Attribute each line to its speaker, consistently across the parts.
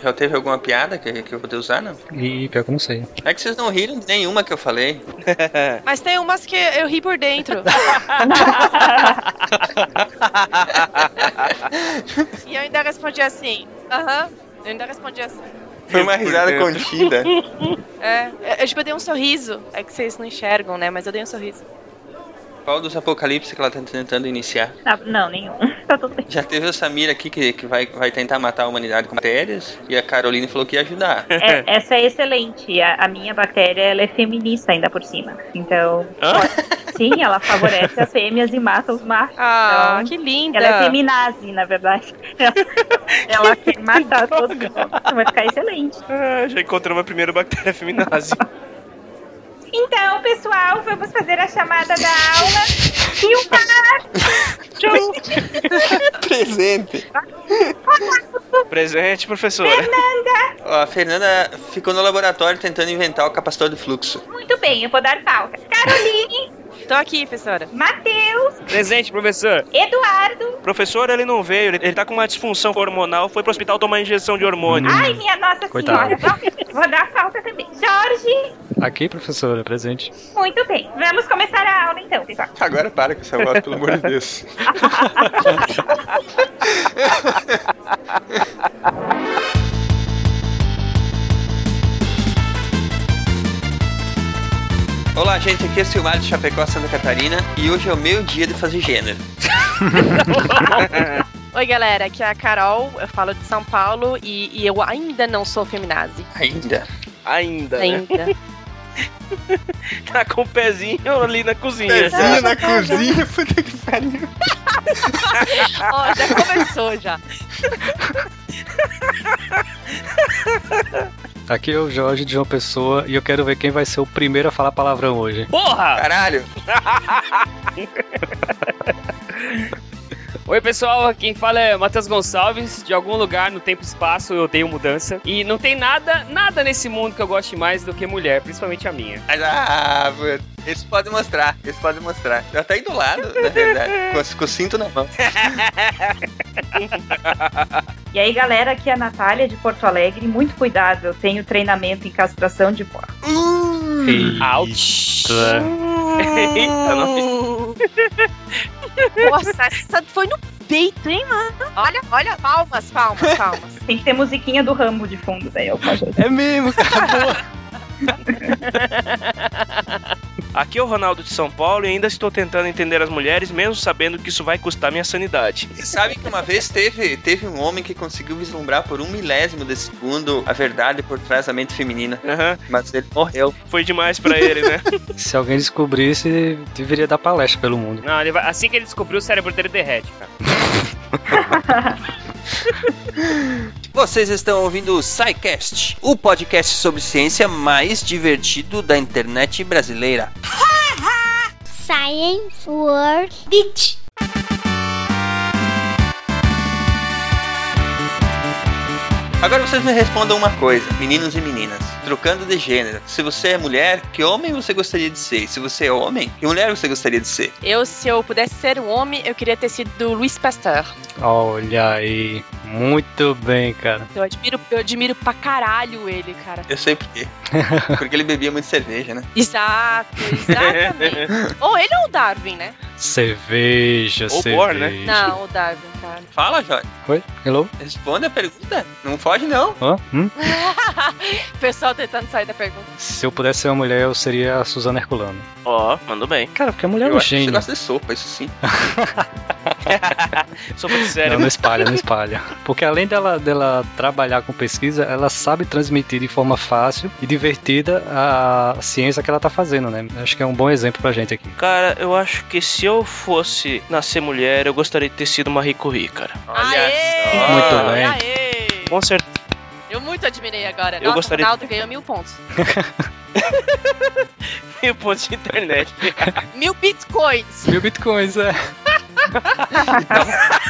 Speaker 1: Já teve alguma piada que, que eu vou poder usar, não?
Speaker 2: E pior que eu não sei.
Speaker 1: É que vocês não riram de nenhuma que eu falei.
Speaker 3: Mas tem umas que eu ri por dentro. e eu ainda respondi assim. Aham. Eu ainda respondi assim.
Speaker 1: Foi uma risada contida.
Speaker 3: É, eu, tipo, eu dei um sorriso. É que vocês não enxergam, né? Mas eu dei um sorriso.
Speaker 1: Qual dos apocalipse que ela tá tentando iniciar?
Speaker 4: Tá- não, nenhum. Tá tudo bem.
Speaker 1: Já teve o Samir aqui que, que vai, vai tentar matar a humanidade com bactérias. E a Caroline falou que ia ajudar.
Speaker 4: É, essa é excelente. A, a minha bactéria ela é feminista ainda por cima. Então, sim, ela favorece as fêmeas e mata os machos.
Speaker 3: Ah,
Speaker 4: Então,
Speaker 3: que linda.
Speaker 4: Ela é feminazi, na verdade. Ela, ela quer matar todo mundo. Vai ficar excelente.
Speaker 5: Ah, já encontramos a primeira bactéria feminazi.
Speaker 4: Então, pessoal, vamos fazer a chamada da aula. Filmar!
Speaker 1: Presente.
Speaker 5: Presente, professora.
Speaker 4: Fernanda!
Speaker 1: Ó, a Fernanda ficou no laboratório tentando inventar o capacitor de fluxo.
Speaker 4: Muito bem, eu vou dar pauta. Caroline!
Speaker 3: Tô aqui, professora.
Speaker 4: Matheus!
Speaker 5: Presente, professor.
Speaker 4: Eduardo!
Speaker 5: Professor, ele não veio, ele, ele tá com uma disfunção hormonal, foi pro hospital tomar injeção de hormônio.
Speaker 4: Ai, minha Nossa
Speaker 2: Coitado.
Speaker 4: Senhora! Vou, vou dar pauta também. Jorge!
Speaker 2: Aqui, professora, presente.
Speaker 4: Muito bem. Vamos começar a aula então, pessoal.
Speaker 1: Agora para com essa voz, pelo amor de Deus. Olá, gente, aqui é o Silmar de Chapecó, Santa Catarina, e hoje é o meu dia de fazer gênero.
Speaker 3: Oi, galera. Aqui é a Carol. Eu falo de São Paulo e, e eu ainda não sou feminazi.
Speaker 1: Ainda.
Speaker 5: Ainda, né? Tá com o pezinho ali na cozinha.
Speaker 1: Pezinho na cozinha, puta que pariu.
Speaker 3: Ó, já começou já.
Speaker 2: Aqui é o Jorge de João Pessoa e eu quero ver quem vai ser o primeiro a falar palavrão hoje.
Speaker 5: Porra!
Speaker 1: Caralho.
Speaker 6: Oi pessoal, quem fala é Matheus Gonçalves. De algum lugar no tempo e espaço eu tenho mudança. E não tem nada, nada nesse mundo que eu goste mais do que mulher, principalmente a minha.
Speaker 1: Ah, mano. Esse pode mostrar, esse pode mostrar. Tá aí do lado, na verdade. Com, com o cinto na mão.
Speaker 4: E aí, galera, aqui é a Natália de Porto Alegre. Muito cuidado, eu tenho treinamento em castração de porco.
Speaker 6: Ouch!
Speaker 5: Eita, não
Speaker 3: Nossa, essa foi no peito, hein, mano? Olha, olha, palmas, palmas, palmas.
Speaker 4: Tem que ter musiquinha do Rambo de fundo, daí.
Speaker 2: É mesmo, cara.
Speaker 5: Aqui é o Ronaldo de São Paulo e ainda estou tentando entender as mulheres, mesmo sabendo que isso vai custar minha sanidade.
Speaker 1: Você sabe que uma vez teve, teve um homem que conseguiu vislumbrar por um milésimo de segundo a verdade por trás da mente feminina.
Speaker 5: Aham,
Speaker 1: Mas ele morreu.
Speaker 5: foi demais pra ele, né?
Speaker 2: Se alguém descobrisse, deveria dar palestra pelo mundo.
Speaker 6: Não, ele vai- assim que ele descobriu, o cérebro dele derrete, cara.
Speaker 1: Vocês estão ouvindo o SciCast, o podcast sobre ciência mais divertido da internet brasileira.
Speaker 7: Science World Beach.
Speaker 1: Agora vocês me respondam uma coisa, meninos e meninas, trocando de gênero. Se você é mulher, que homem você gostaria de ser? Se você é homem, que mulher você gostaria de ser?
Speaker 3: Eu, se eu pudesse ser um homem, eu queria ter sido Luiz Pasteur.
Speaker 2: Olha aí. Muito bem, cara.
Speaker 3: Eu admiro, eu admiro pra caralho ele, cara.
Speaker 1: Eu sei por quê. Porque ele bebia muito cerveja, né?
Speaker 3: Exato, exatamente. ou ele ou o Darwin, né?
Speaker 2: Cerveja,
Speaker 5: Ou
Speaker 2: cerveja.
Speaker 5: Bor, né?
Speaker 3: Não, o Darwin, cara.
Speaker 1: Fala, Jorge.
Speaker 2: Oi? Hello?
Speaker 1: Responde a pergunta. Não foge, não.
Speaker 2: Hã? Hum?
Speaker 3: pessoal tentando sair da pergunta.
Speaker 2: Se eu pudesse ser uma mulher, eu seria a Suzana Herculano.
Speaker 5: Ó, mandou bem.
Speaker 2: Cara, porque a mulher é
Speaker 1: Eu
Speaker 2: um
Speaker 1: acho que você
Speaker 2: gênio.
Speaker 1: gosta de sopa, isso sim.
Speaker 5: Sopa de
Speaker 2: Não,
Speaker 5: cérebro.
Speaker 2: não espalha, não espalha. Porque além dela, dela trabalhar com pesquisa, ela sabe transmitir de forma fácil e divertida a ciência que ela tá fazendo, né? Acho que é um bom exemplo pra gente aqui.
Speaker 5: Cara, eu acho que se eu fosse nascer mulher, eu gostaria de ter sido uma Curie, cara.
Speaker 3: Aê!
Speaker 2: Muito bem.
Speaker 3: Aê!
Speaker 5: Com certeza.
Speaker 3: Eu muito admirei agora.
Speaker 5: Eu
Speaker 3: Nossa,
Speaker 5: gostaria-
Speaker 3: o Ronaldo ganhou mil pontos.
Speaker 5: E o ponto de internet.
Speaker 3: Mil bitcoins.
Speaker 2: Mil bitcoins, é.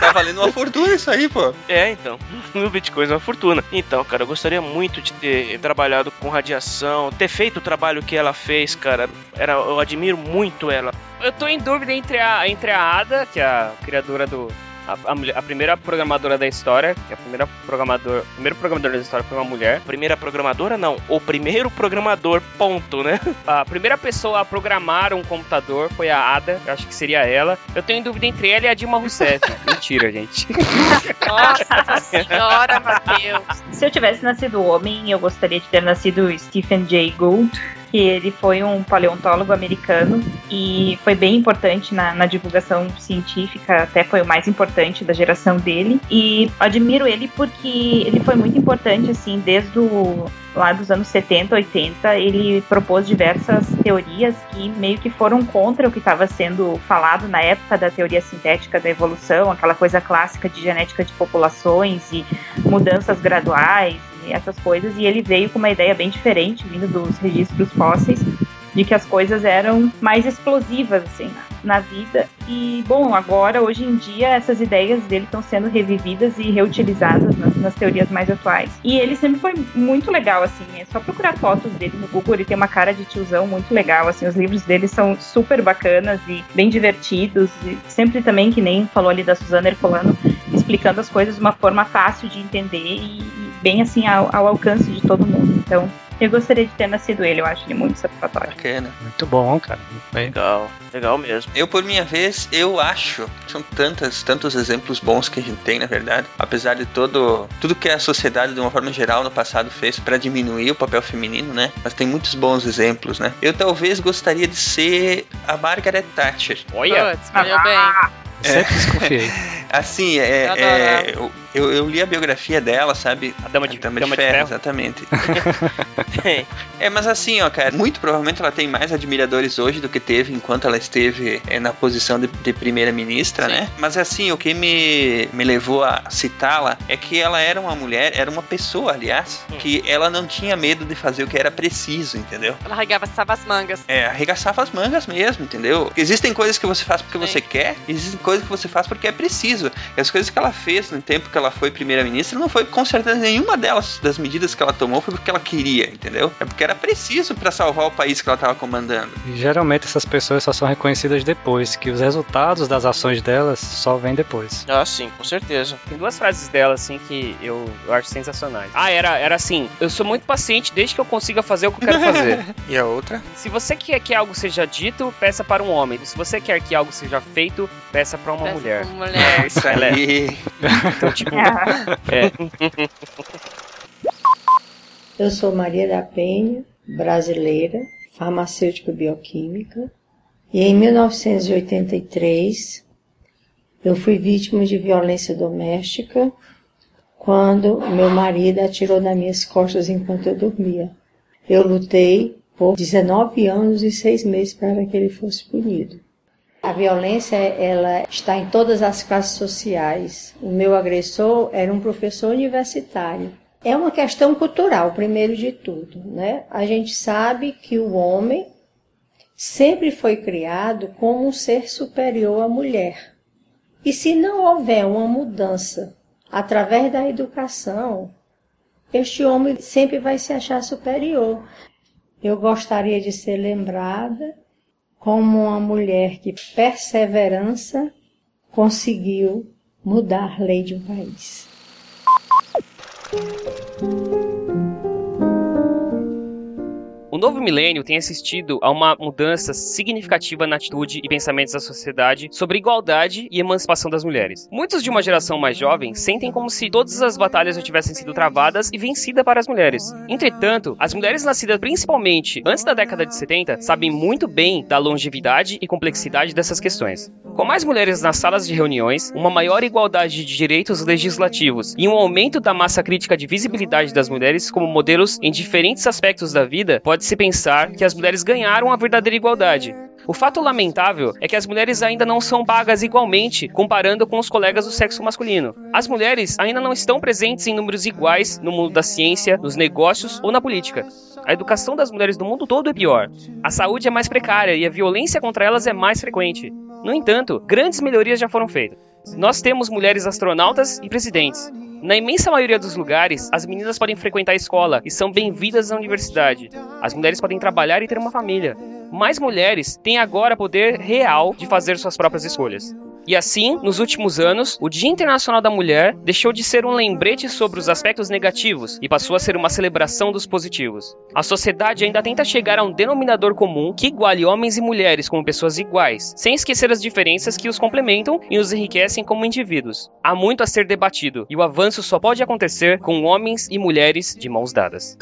Speaker 1: Tá valendo uma fortuna isso aí, pô.
Speaker 5: É, então. No Bitcoin é uma fortuna. Então, cara, eu gostaria muito de ter trabalhado com radiação, ter feito o trabalho que ela fez, cara. Era, eu admiro muito ela.
Speaker 6: Eu tô em dúvida entre a, entre a Ada, que é a criadora do, A, a, mulher- a primeira programadora da história, que é a primeira programador, o primeiro programador da história foi uma mulher.
Speaker 5: Primeira programadora, não. O primeiro programador, ponto, né?
Speaker 6: A primeira pessoa a programar um computador foi a Ada, eu acho que seria ela. Eu tenho dúvida entre ela e a Dilma Rousseff. Mentira, gente.
Speaker 3: Nossa senhora, Matheus.
Speaker 4: Se eu tivesse nascido homem, eu gostaria de ter nascido Stephen Jay Gould, que ele foi um paleontólogo americano e foi bem importante na, na divulgação científica, até foi o mais importante da geração dele. E admiro ele porque ele foi muito importante, assim, desde o lá dos anos 70, 80, ele propôs diversas teorias que meio que foram contra o que estava sendo falado na época da teoria sintética da evolução, aquela coisa clássica de genética de populações e mudanças graduais essas coisas, e ele veio com uma ideia bem diferente, vindo dos registros fósseis, de que as coisas eram mais explosivas, assim, na vida. E, bom, agora, hoje em dia, essas ideias dele estão sendo revividas e reutilizadas nas, nas teorias mais atuais. E ele sempre foi muito legal, assim, é só procurar fotos dele no Google, ele tem uma cara de tiozão muito legal, assim, os livros dele são super bacanas e bem divertidos, e sempre também, que nem falou ali da Suzana Ercolano, explicando as coisas de uma forma fácil de entender e, bem, assim, ao, ao alcance de todo mundo. Então, eu gostaria de ter nascido ele, eu acho ele muito satisfatório.
Speaker 1: Bacana.
Speaker 2: Muito bom, cara. Muito bem.
Speaker 5: Legal, legal mesmo.
Speaker 1: Eu, por minha vez, eu acho que são tantas, tantos exemplos bons que a gente tem, na verdade. Apesar de todo, tudo que a sociedade, de uma forma geral, no passado fez para diminuir o papel feminino, né? Mas tem muitos bons exemplos, né? Eu talvez gostaria de ser a Margaret Thatcher.
Speaker 6: Olha,
Speaker 3: Putz, escolheu bem.
Speaker 2: Eu Sempre desconfiei.
Speaker 1: Assim, é,
Speaker 3: Eu
Speaker 1: é,
Speaker 3: adoro
Speaker 1: eu, eu, li a biografia dela, sabe?
Speaker 6: a dama de,
Speaker 1: A Dama,
Speaker 6: dama
Speaker 1: de,
Speaker 6: de
Speaker 1: ferro,
Speaker 6: ferro.
Speaker 1: exatamente. É, mas assim, ó, cara, muito provavelmente ela tem mais admiradores hoje do que teve enquanto ela esteve é, na posição de, de primeira-ministra, né? Mas assim, o que me, me levou a citá-la é que ela era uma mulher, era uma pessoa, aliás,
Speaker 6: Hum.
Speaker 1: que ela não tinha medo de fazer o que era preciso, entendeu?
Speaker 3: Ela arregaçava as mangas.
Speaker 1: É, arregaçava as mangas mesmo, entendeu? Existem coisas que você faz porque
Speaker 3: Sim.
Speaker 1: você quer, existem coisas que você faz porque é preciso. E as coisas que ela fez no tempo que ela foi primeira-ministra não foi com certeza nenhuma delas, das medidas que ela tomou, foi porque ela queria, entendeu? É porque era preciso pra salvar o país que ela tava comandando.
Speaker 2: E geralmente essas pessoas só são reconhecidas depois, que os resultados das ações delas só vêm depois.
Speaker 5: Ah, sim, com certeza.
Speaker 6: Tem duas frases dela, assim, que eu, eu acho sensacionais. Ah, era, era assim: eu sou muito paciente desde que eu consiga fazer o que eu quero fazer.
Speaker 1: E a outra?
Speaker 6: Se você quer que algo seja dito, peça para um homem. Se você quer que algo seja feito, peça para uma
Speaker 3: Parece
Speaker 6: mulher.
Speaker 3: Uma mulher.
Speaker 1: É isso
Speaker 6: é-
Speaker 1: aí.
Speaker 6: Então, tipo, é.
Speaker 8: Eu sou Maria da Penha, brasileira, farmacêutica bioquímica, e em 1983 eu fui vítima de violência doméstica quando meu marido atirou nas minhas costas enquanto eu dormia. Eu lutei por 19 anos e 6 meses para que ele fosse punido. A violência ela está em todas as classes sociais. O meu agressor era um professor universitário. É uma questão cultural, primeiro de tudo, né? A gente sabe que o homem sempre foi criado como um ser superior à mulher. E se não houver uma mudança através da educação, este homem sempre vai se achar superior. Eu gostaria de ser lembrada como uma mulher que perseverança conseguiu mudar a lei de um país.
Speaker 6: Novo milênio tem assistido a uma mudança significativa na atitude e pensamentos da sociedade sobre igualdade e emancipação das mulheres. Muitos de uma geração mais jovem sentem como se todas as batalhas já tivessem sido travadas e vencidas para as mulheres. Entretanto, as mulheres nascidas principalmente antes da década de 70 sabem muito bem da longevidade e complexidade dessas questões. Com mais mulheres nas salas de reuniões, uma maior igualdade de direitos legislativos e um aumento da massa crítica de visibilidade das mulheres como modelos em diferentes aspectos da vida, pensar que as mulheres ganharam a verdadeira igualdade. O fato lamentável é que as mulheres ainda não são pagas igualmente comparando com os colegas do sexo masculino. As mulheres ainda não estão presentes em números iguais no mundo da ciência, nos negócios ou na política. A educação das mulheres do mundo todo é pior. A saúde é mais precária e a violência contra elas é mais frequente. No entanto, grandes melhorias já foram feitas. Nós temos mulheres astronautas e presidentes. Na imensa maioria dos lugares, as meninas podem frequentar a escola e são bem-vindas à universidade. As mulheres podem trabalhar e ter uma família. Mais mulheres têm agora poder real de fazer suas próprias escolhas. E assim, nos últimos anos, o Dia Internacional da Mulher deixou de ser um lembrete sobre os aspectos negativos e passou a ser uma celebração dos positivos. A sociedade ainda tenta chegar a um denominador comum que iguale homens e mulheres como pessoas iguais, sem esquecer as diferenças que os complementam e os enriquecem como indivíduos. Há muito a ser debatido e o avanço só pode acontecer com homens e mulheres de mãos dadas.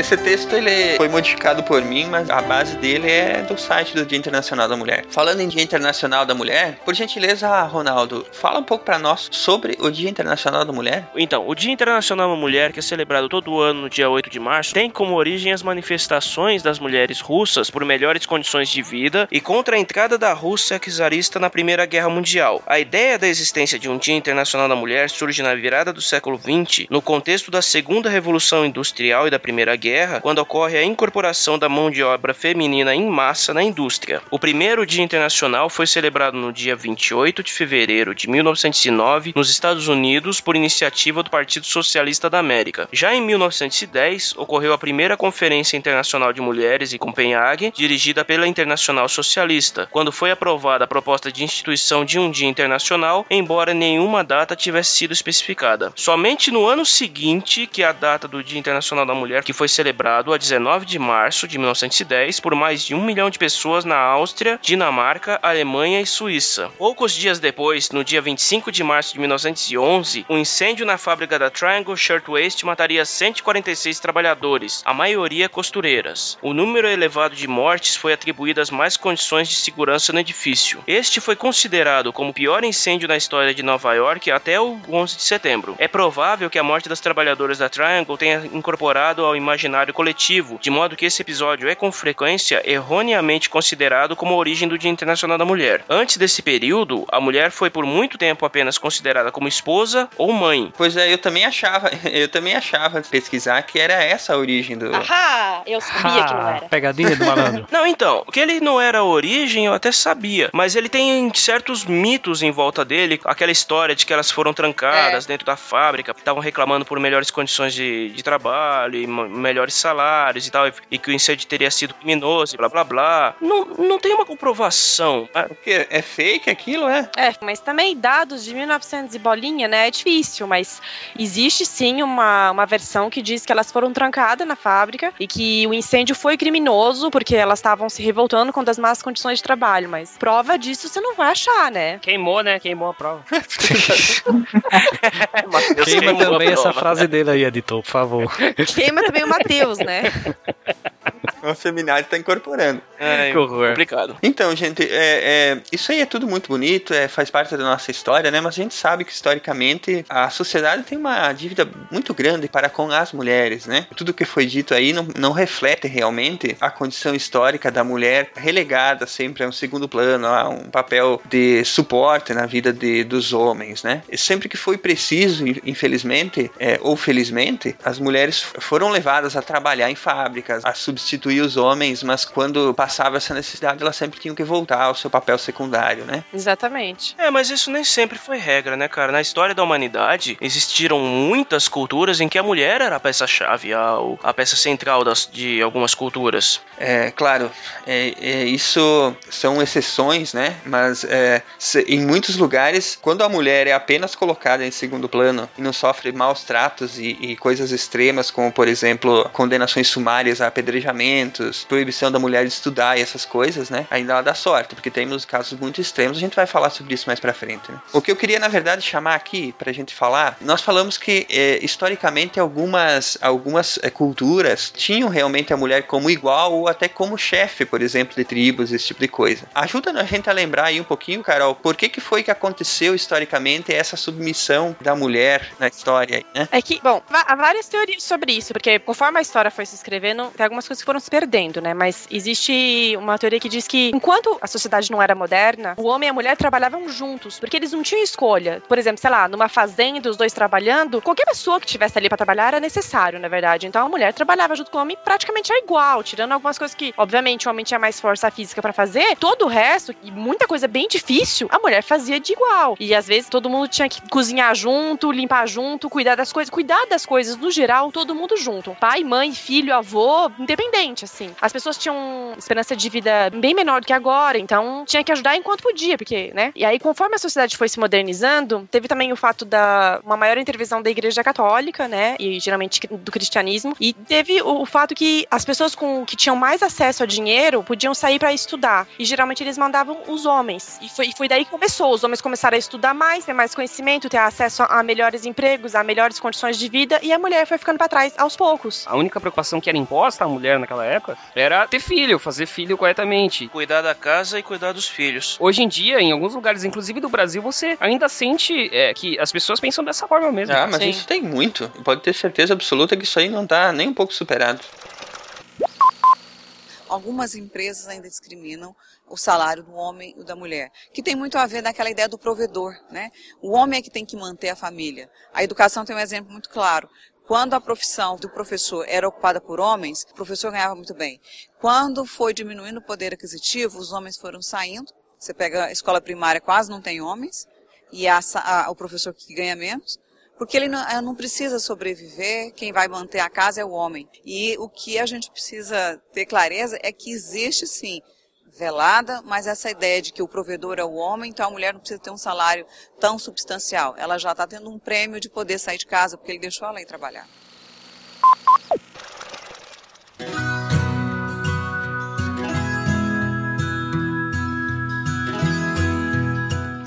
Speaker 1: Esse texto ele foi modificado por mim, mas a base dele é do site do Dia Internacional da Mulher. Falando em Dia Internacional da Mulher, por gentileza, Ronaldo, fala um pouco para nós sobre o Dia Internacional da Mulher.
Speaker 5: Então, o Dia Internacional da Mulher, que é celebrado todo ano no dia 8 de março, tem como origem as manifestações das mulheres russas por melhores condições de vida e contra a entrada da Rússia czarista na Primeira Guerra Mundial. A ideia da existência de um Dia Internacional da Mulher surge na virada do século XX, no contexto da Segunda Revolução Industrial e da Primeira Guerra Guerra, quando ocorre a incorporação da mão de obra feminina em massa na indústria. O primeiro Dia Internacional foi celebrado no dia 28 de fevereiro de 1909 nos Estados Unidos por iniciativa do Partido Socialista da América. Já em 1910 ocorreu a primeira Conferência Internacional de Mulheres em Copenhague, dirigida pela Internacional Socialista, quando foi aprovada a proposta de instituição de um Dia Internacional, embora nenhuma data tivesse sido especificada. Somente no ano seguinte que a data do Dia Internacional da Mulher, que foi celebrado a 19 de março de 1910 por mais de um milhão de pessoas na Áustria, Dinamarca, Alemanha e Suíça. Poucos dias depois, no dia 25 de março de 1911, um incêndio na fábrica da Triangle Shirtwaist mataria 146 trabalhadores, a maioria costureiras. O número elevado de mortes foi atribuído às más condições de segurança no edifício. Este foi considerado como o pior incêndio na história de Nova York até o 11 de setembro. É provável que a morte das trabalhadoras da Triangle tenha incorporado ao imaginário imaginário coletivo, de modo que esse episódio é com frequência erroneamente considerado como a origem do Dia Internacional da Mulher. Antes desse período, a mulher foi por muito tempo apenas considerada como esposa ou mãe.
Speaker 1: Pois é, eu também achava, eu também achava pesquisar que era essa a origem do.
Speaker 3: Ahá, eu sabia que não era.
Speaker 2: Pegadinha do malandro.
Speaker 5: Não, então, que ele não era a origem, eu até sabia, mas ele tem certos mitos em volta dele, aquela história de que elas foram trancadas
Speaker 3: É.
Speaker 5: dentro da fábrica, estavam reclamando por melhores condições de, de trabalho e ma- melhores salários e tal, e, e que o incêndio teria sido criminoso e blá blá blá. Não, não tem uma comprovação. Ah,
Speaker 1: Porque é fake aquilo, é?
Speaker 3: É, mas também dados de 1900 e bolinha, né? É difícil, mas existe sim uma, uma versão que diz que elas foram trancadas na fábrica e que o incêndio foi criminoso porque elas estavam se revoltando contra as más condições de trabalho. Mas prova disso você não vai achar, né?
Speaker 6: Queimou, né? Queimou a prova.
Speaker 2: Queima também essa
Speaker 5: prova.
Speaker 2: frase dele aí, editor, por favor.
Speaker 3: Queima também o Matheus, né?
Speaker 1: A feminidade tá incorporando.
Speaker 5: É,
Speaker 2: Que horror.
Speaker 5: complicado.
Speaker 1: Então, gente, é, é, isso aí é tudo muito bonito, é, faz parte da nossa história, né? Mas a gente sabe que historicamente a sociedade tem uma dívida muito grande para com as mulheres, né? Tudo que foi dito aí não, não reflete realmente a condição histórica da mulher relegada sempre a um segundo plano, a um papel de suporte na vida de, dos homens, né? E sempre que foi preciso, in- infelizmente é, ou felizmente, as mulheres foram levadas a trabalhar em fábricas, a substituir os homens, mas quando passava essa necessidade, elas sempre tinham que voltar ao seu papel secundário, né?
Speaker 3: Exatamente.
Speaker 5: É, mas isso nem sempre foi regra, né, cara? Na história da humanidade, existiram muitas culturas em que a mulher era a peça-chave, a, a peça central das, de algumas culturas.
Speaker 1: É, claro, é, é, isso são exceções, né? Mas é, se- em muitos lugares, quando a mulher é apenas colocada em segundo plano e não sofre maus tratos e, e coisas extremas, como por exemplo condenações sumárias a proibição da mulher de estudar e essas coisas, né? Ainda ela dá sorte, porque temos casos muito extremos. A gente vai falar sobre isso mais pra frente. Né? O que eu queria na verdade chamar aqui pra gente falar, nós falamos que é, historicamente algumas algumas é, culturas tinham realmente a mulher como igual ou até como chefe, por exemplo, de tribos, esse tipo de coisa. Ajuda a gente a lembrar aí um pouquinho, Carol, por que que foi que aconteceu historicamente essa submissão da mulher na história né?
Speaker 3: É que, bom, há várias teorias sobre isso, porque conforme a história foi se escrevendo, tem algumas coisas foram se perdendo, né? Mas existe uma teoria que diz que enquanto a sociedade não era moderna, o homem e a mulher trabalhavam juntos, porque eles não tinham escolha. Por exemplo, sei lá, numa fazenda, os dois trabalhando, qualquer pessoa que tivesse ali para trabalhar era necessário, na verdade. Então a mulher trabalhava junto com o homem praticamente igual, tirando algumas coisas que, obviamente, o homem tinha mais força física para fazer, todo o resto, e muita coisa bem difícil, a mulher fazia de igual. E às vezes todo mundo tinha que cozinhar junto, limpar junto, cuidar das coisas, cuidar das coisas no geral, todo mundo junto. Pai, mãe, filho, avô, independente, assim. As pessoas tinham esperança de vida bem menor do que agora, então tinha que ajudar enquanto podia, porque, né? E aí, conforme a sociedade foi se modernizando, teve também o fato da uma maior intervenção da Igreja Católica, né? E geralmente do cristianismo. E teve o, o fato que as pessoas com que tinham mais acesso a dinheiro podiam sair para estudar. E geralmente eles mandavam os homens. E foi, foi daí que começou. Os homens começaram a estudar mais, ter mais conhecimento, ter acesso a melhores empregos, a melhores condições de vida. E a mulher foi ficando para trás aos poucos.
Speaker 6: A única preocupação que era imposta à mulher naquela época era ter filho, fazer filho corretamente.
Speaker 5: Cuidar da casa e cuidar dos filhos.
Speaker 6: Hoje em dia, em alguns lugares, inclusive do Brasil, você ainda sente é, que as pessoas pensam dessa forma mesmo.
Speaker 1: Ah, mas
Speaker 6: Sim.
Speaker 1: isso tem muito. Pode ter certeza absoluta que isso aí não tá nem um pouco superado.
Speaker 9: algumas empresas ainda discriminam o salário do homem e da mulher, que tem muito a ver naquela ideia do provedor, né? O homem é que tem que manter a família. A educação tem um exemplo muito claro. Quando a profissão do professor era ocupada por homens, o professor ganhava muito bem. Quando foi diminuindo o poder aquisitivo, os homens foram saindo. Você pega a escola primária, quase não tem homens, e a, a, o professor que ganha menos porque ele não, não, precisa sobreviver, quem vai manter a casa é o homem. E o que a gente precisa ter clareza é que existe sim velada, mas essa ideia de que o provedor é o homem, então a mulher não precisa ter um salário tão substancial. Ela já está tendo um prêmio de poder sair de casa porque ele deixou ela ir trabalhar.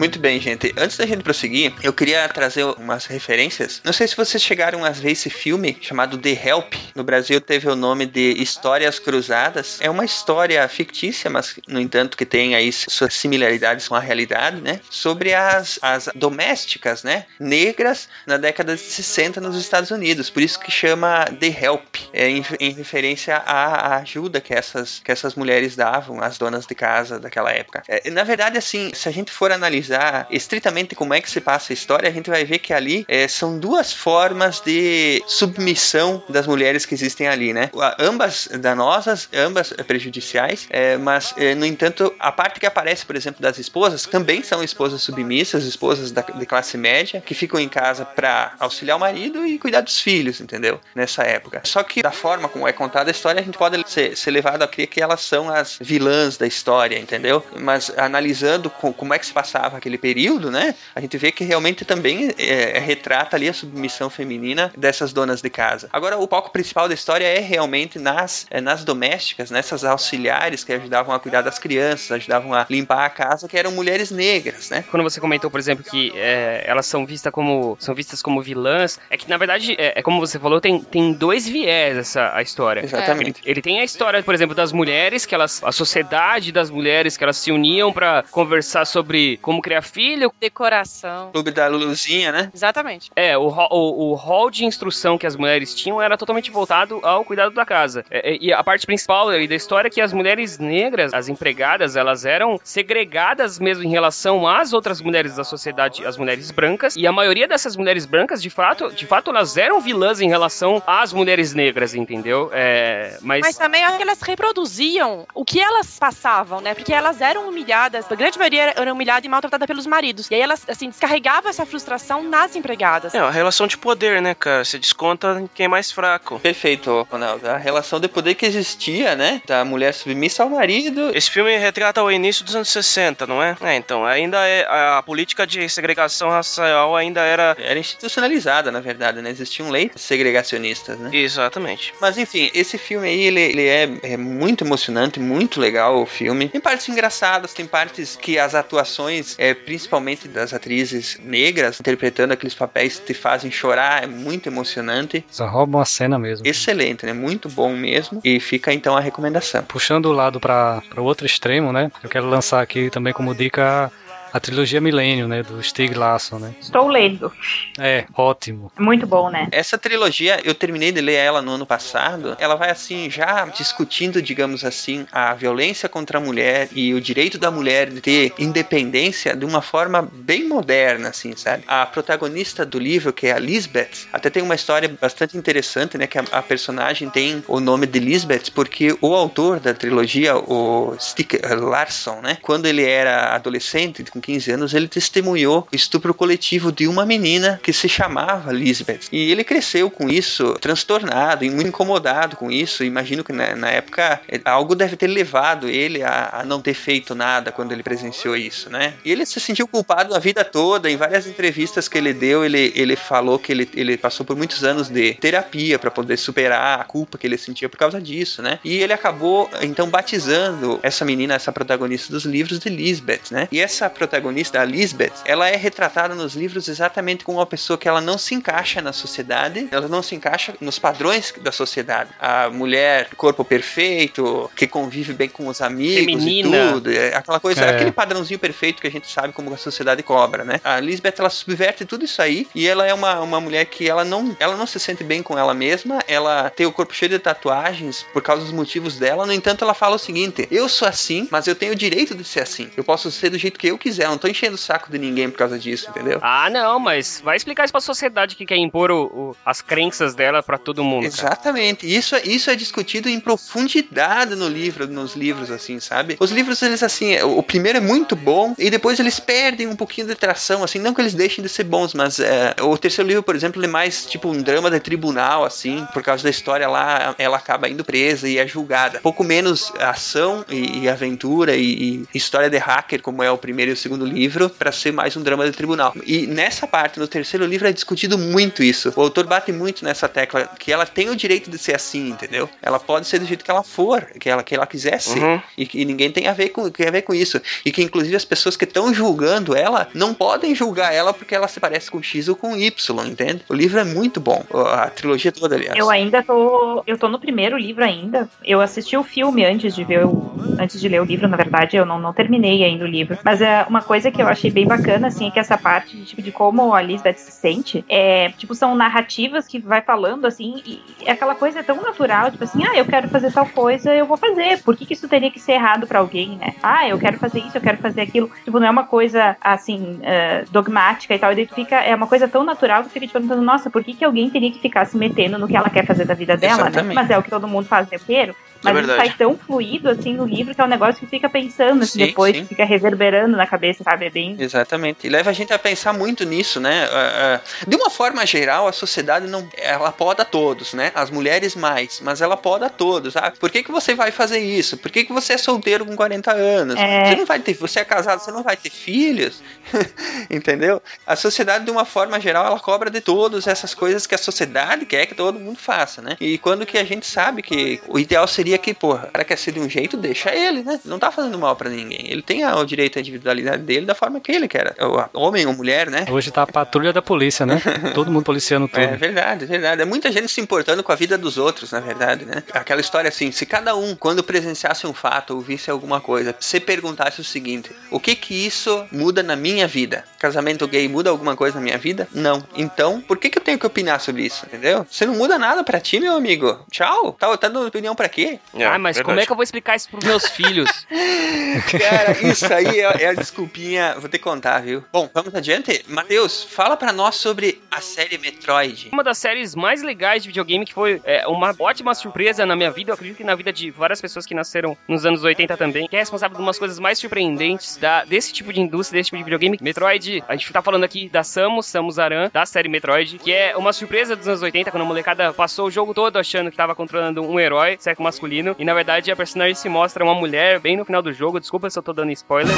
Speaker 1: Muito bem, gente. Antes da gente prosseguir, eu queria trazer umas referências. Não sei se vocês chegaram a ver esse filme chamado The Help. No Brasil teve o nome de Histórias Cruzadas. É uma história fictícia, mas no entanto que tem aí suas similaridades com a realidade, né? Sobre as, as domésticas, né? Negras na década de 60 nos Estados Unidos. Por isso que chama The Help. É em, em referência à ajuda que essas, que essas mulheres davam às donas de casa daquela época. É, na verdade, assim, se a gente for analisar estritamente como é que se passa a história, a gente vai ver que ali é, são duas formas de submissão das mulheres que existem ali, né? Ambas danosas, ambas prejudiciais, é, mas, é, no entanto, a parte que aparece, por exemplo, das esposas, também são esposas submissas, esposas da, de classe média, que ficam em casa para auxiliar o marido e cuidar dos filhos, entendeu? Nessa época. Só que da forma como é contada a história, a gente pode ser, ser levado a crer que elas são as vilãs da história, entendeu? Mas analisando com, como é que se passava aquele período, né? A gente vê que realmente também é, é, retrata ali a submissão feminina dessas donas de casa. Agora, o palco principal da história é realmente nas, é, nas domésticas, nessas auxiliares que ajudavam a cuidar das crianças, ajudavam a limpar a casa, que eram mulheres negras, né?
Speaker 6: Quando você comentou, por exemplo, que é, elas são vistas como são vistas como vilãs, é que na verdade, é, é como você falou, tem, tem dois viés essa a história.
Speaker 1: Exatamente.
Speaker 6: Ele, ele tem a história, por exemplo, das mulheres que elas, a sociedade das mulheres que elas se uniam para conversar sobre como criar filho.
Speaker 3: Decoração.
Speaker 1: Clube da Luluzinha, né?
Speaker 3: Exatamente.
Speaker 6: É, o, o, o hall de instrução que as mulheres tinham era totalmente voltado ao cuidado da casa. É, e a parte principal da história é que as mulheres negras, as empregadas, elas eram segregadas mesmo em relação às outras mulheres da sociedade, as mulheres brancas, e a maioria dessas mulheres brancas, de fato, de fato elas eram vilãs em relação às mulheres negras, entendeu? É, mas...
Speaker 3: mas também acho que elas reproduziam o que elas passavam, né? Porque elas eram humilhadas, a grande maioria era humilhada e maltratada pelos maridos. E aí elas, assim, descarregavam essa frustração nas empregadas.
Speaker 5: É, a relação de poder, né, cara? Você desconta em quem é mais fraco.
Speaker 1: Perfeito, Ronaldo. A relação de poder que existia, né? Da mulher submissa ao marido.
Speaker 5: Esse filme retrata o início dos anos 60, não é? É, então, ainda é. A política de segregação racial ainda era.
Speaker 1: Era institucionalizada, na verdade, né? Existiam leis segregacionistas, né?
Speaker 5: Exatamente.
Speaker 1: Mas enfim, esse filme aí, ele, ele é, é muito emocionante, muito legal o filme. Tem partes engraçadas, tem partes que as atuações, é, principalmente das atrizes negras, interpretando aqueles papéis que te fazem chorar, é muito emocionante.
Speaker 2: Só roubam a cena mesmo.
Speaker 1: Excelente, né? Muito bom mesmo. E fica então a recomendação.
Speaker 2: Puxando o lado para o outro extremo, né? Eu quero lançar aqui também como dica A trilogia Milênio, né? Do Stieg Larsson, né?
Speaker 4: Estou lendo.
Speaker 2: É, ótimo.
Speaker 4: Muito bom, né?
Speaker 1: Essa trilogia, eu terminei de ler ela no ano passado. Ela vai assim, já discutindo, digamos assim, a violência contra a mulher e o direito da mulher de ter independência de uma forma bem moderna, assim, sabe? A protagonista do livro, que é a Lisbeth, até tem uma história bastante interessante, né? Que a, a personagem tem o nome de Lisbeth porque o autor da trilogia, o Stieg Larsson, né? Quando ele era adolescente, com 15 anos, ele testemunhou o estupro coletivo de uma menina que se chamava Lisbeth. E ele cresceu com isso, transtornado e muito incomodado com isso. Imagino que na, na época algo deve ter levado ele a, a, não ter feito nada quando ele presenciou isso, né? E ele se sentiu culpado a vida toda. Em várias entrevistas que ele deu, ele, ele falou que ele, ele passou por muitos anos de terapia para poder superar a culpa que ele sentia por causa disso, né? E ele acabou então batizando essa menina, essa protagonista dos livros de Lisbeth, né? E essa protagonista, a Lisbeth, ela é retratada nos livros exatamente como uma pessoa que ela não se encaixa na sociedade, ela não se encaixa nos padrões da sociedade. A mulher, corpo perfeito, que convive bem com os amigos
Speaker 6: Feminina.
Speaker 1: e tudo, é aquela coisa,
Speaker 2: É.
Speaker 1: aquele padrãozinho perfeito que a gente sabe como a sociedade cobra, né? A Lisbeth, ela subverte tudo isso aí e ela é uma, uma mulher que ela não, ela não se sente bem com ela mesma, ela tem o corpo cheio de tatuagens por causa dos motivos dela, no entanto, ela fala o seguinte: eu sou assim, mas eu tenho o direito de ser assim. Eu posso ser do jeito que eu quiser, eu não tô enchendo o saco de ninguém por causa disso, entendeu?
Speaker 6: Ah, não, mas vai explicar isso pra sociedade que quer impor o- o- as crenças dela pra todo mundo. cara.
Speaker 1: Exatamente. Isso, isso é discutido em profundidade no livro, nos livros, assim, sabe? Os livros, eles, assim, o o primeiro é muito bom e depois eles perdem um pouquinho de tração, assim, não que eles deixem de ser bons, mas é, o terceiro livro, por exemplo, é mais tipo um drama de tribunal, assim, por causa da história lá, ela acaba indo presa e é julgada. Pouco menos ação e, e aventura e, e história de hacker, como é o primeiro e o segundo livro, para ser mais um drama de tribunal. E nessa parte, no terceiro livro, é discutido muito isso. O autor bate muito nessa tecla que ela tem o direito de ser assim, entendeu? Ela pode ser do jeito que ela for, que ela, que ela quiser ser.
Speaker 6: Uhum.
Speaker 1: E que ninguém tem a ver com, tem a ver com isso. E que inclusive as pessoas que estão julgando ela não podem julgar ela porque ela se parece com X ou com Y, entende? O livro é muito bom. A trilogia toda, aliás.
Speaker 4: Eu ainda tô. Eu tô no primeiro livro ainda. Eu assisti o filme antes de ver o. Antes de ler o livro, na verdade, eu não, não terminei ainda o livro. Mas é uma coisa que eu achei bem bacana, assim, é que essa parte de, tipo, de como a Lisbeth se sente, é, tipo, são narrativas que vai falando, assim, e é aquela coisa tão natural, tipo assim, ah, eu quero fazer tal coisa, eu vou fazer. Por que, que isso teria que ser errado pra alguém, né? Ah, eu quero fazer isso, eu quero fazer aquilo. Tipo, não é uma coisa, assim, eh, dogmática e tal. E daí tu fica, é uma coisa tão natural que tu fica te perguntando, nossa, por que, que alguém teria que ficar se metendo no que ela quer fazer da vida dela, né? Mas é o que todo mundo faz o tempo inteiro. Mas isso
Speaker 5: verdade.
Speaker 4: sai tão fluido, assim, no livro, que é um negócio que fica pensando, assim,
Speaker 1: Sim,
Speaker 4: depois,
Speaker 1: sim.
Speaker 4: fica reverberando na cabeça, sabe? É bem...
Speaker 1: Exatamente. E leva a gente a pensar muito nisso, né? Ah, ah, De uma forma geral, a sociedade não. Ela poda todos, né? As mulheres mais, mas ela poda todos. Ah, por que, que você vai fazer isso? Por que, que você é solteiro com 40 anos?
Speaker 4: É.
Speaker 1: Você não vai ter. Você é casado, você não vai ter filhos? Entendeu? A sociedade, de uma forma geral, ela cobra de todos essas coisas que a sociedade quer que todo mundo faça, né? E quando que a gente sabe que o ideal seria que, porra, o cara quer ser de um jeito, deixa ele, né? Não tá fazendo mal pra ninguém. Ele tem o direito à individualidade dele da forma que ele quer. O- Homem ou mulher, né?
Speaker 2: Hoje tá a patrulha da polícia, né? Todo mundo policiando tudo.
Speaker 1: É verdade, é verdade. É muita gente se importando com a vida dos outros, na verdade, né? Aquela história assim, se cada um, quando presenciasse um fato ou visse alguma coisa, se perguntasse o seguinte: o que que isso muda na minha vida? Casamento gay muda alguma coisa na minha vida? Não. Então, por que que eu tenho que opinar sobre isso? Entendeu? Você não muda nada pra ti, meu amigo. Tchau. Tá, tá dando opinião pra quê?
Speaker 6: ah, mas como é que eu vou explicar isso pros meus filhos?
Speaker 1: Cara, isso aí é, é a desculpinha. Vou ter que contar, viu? Bom, vamos adiante. Matheus, fala pra nós sobre a série Metroid.
Speaker 6: Uma das séries mais legais de videogame que foi é, uma ótima surpresa na minha vida, eu acredito que na vida de várias pessoas que nasceram nos anos 80 também, que é responsável por umas coisas mais surpreendentes da, desse tipo de indústria, desse tipo de videogame. Metroid, a gente tá falando aqui da Samus, Samus Aran, da série Metroid, que é uma surpresa dos anos 80, quando a molecada passou o jogo todo achando que tava controlando um herói, sexo masculino, e na verdade a personagem se mostra uma mulher bem no final do jogo. Desculpa se eu tô dando spoiler.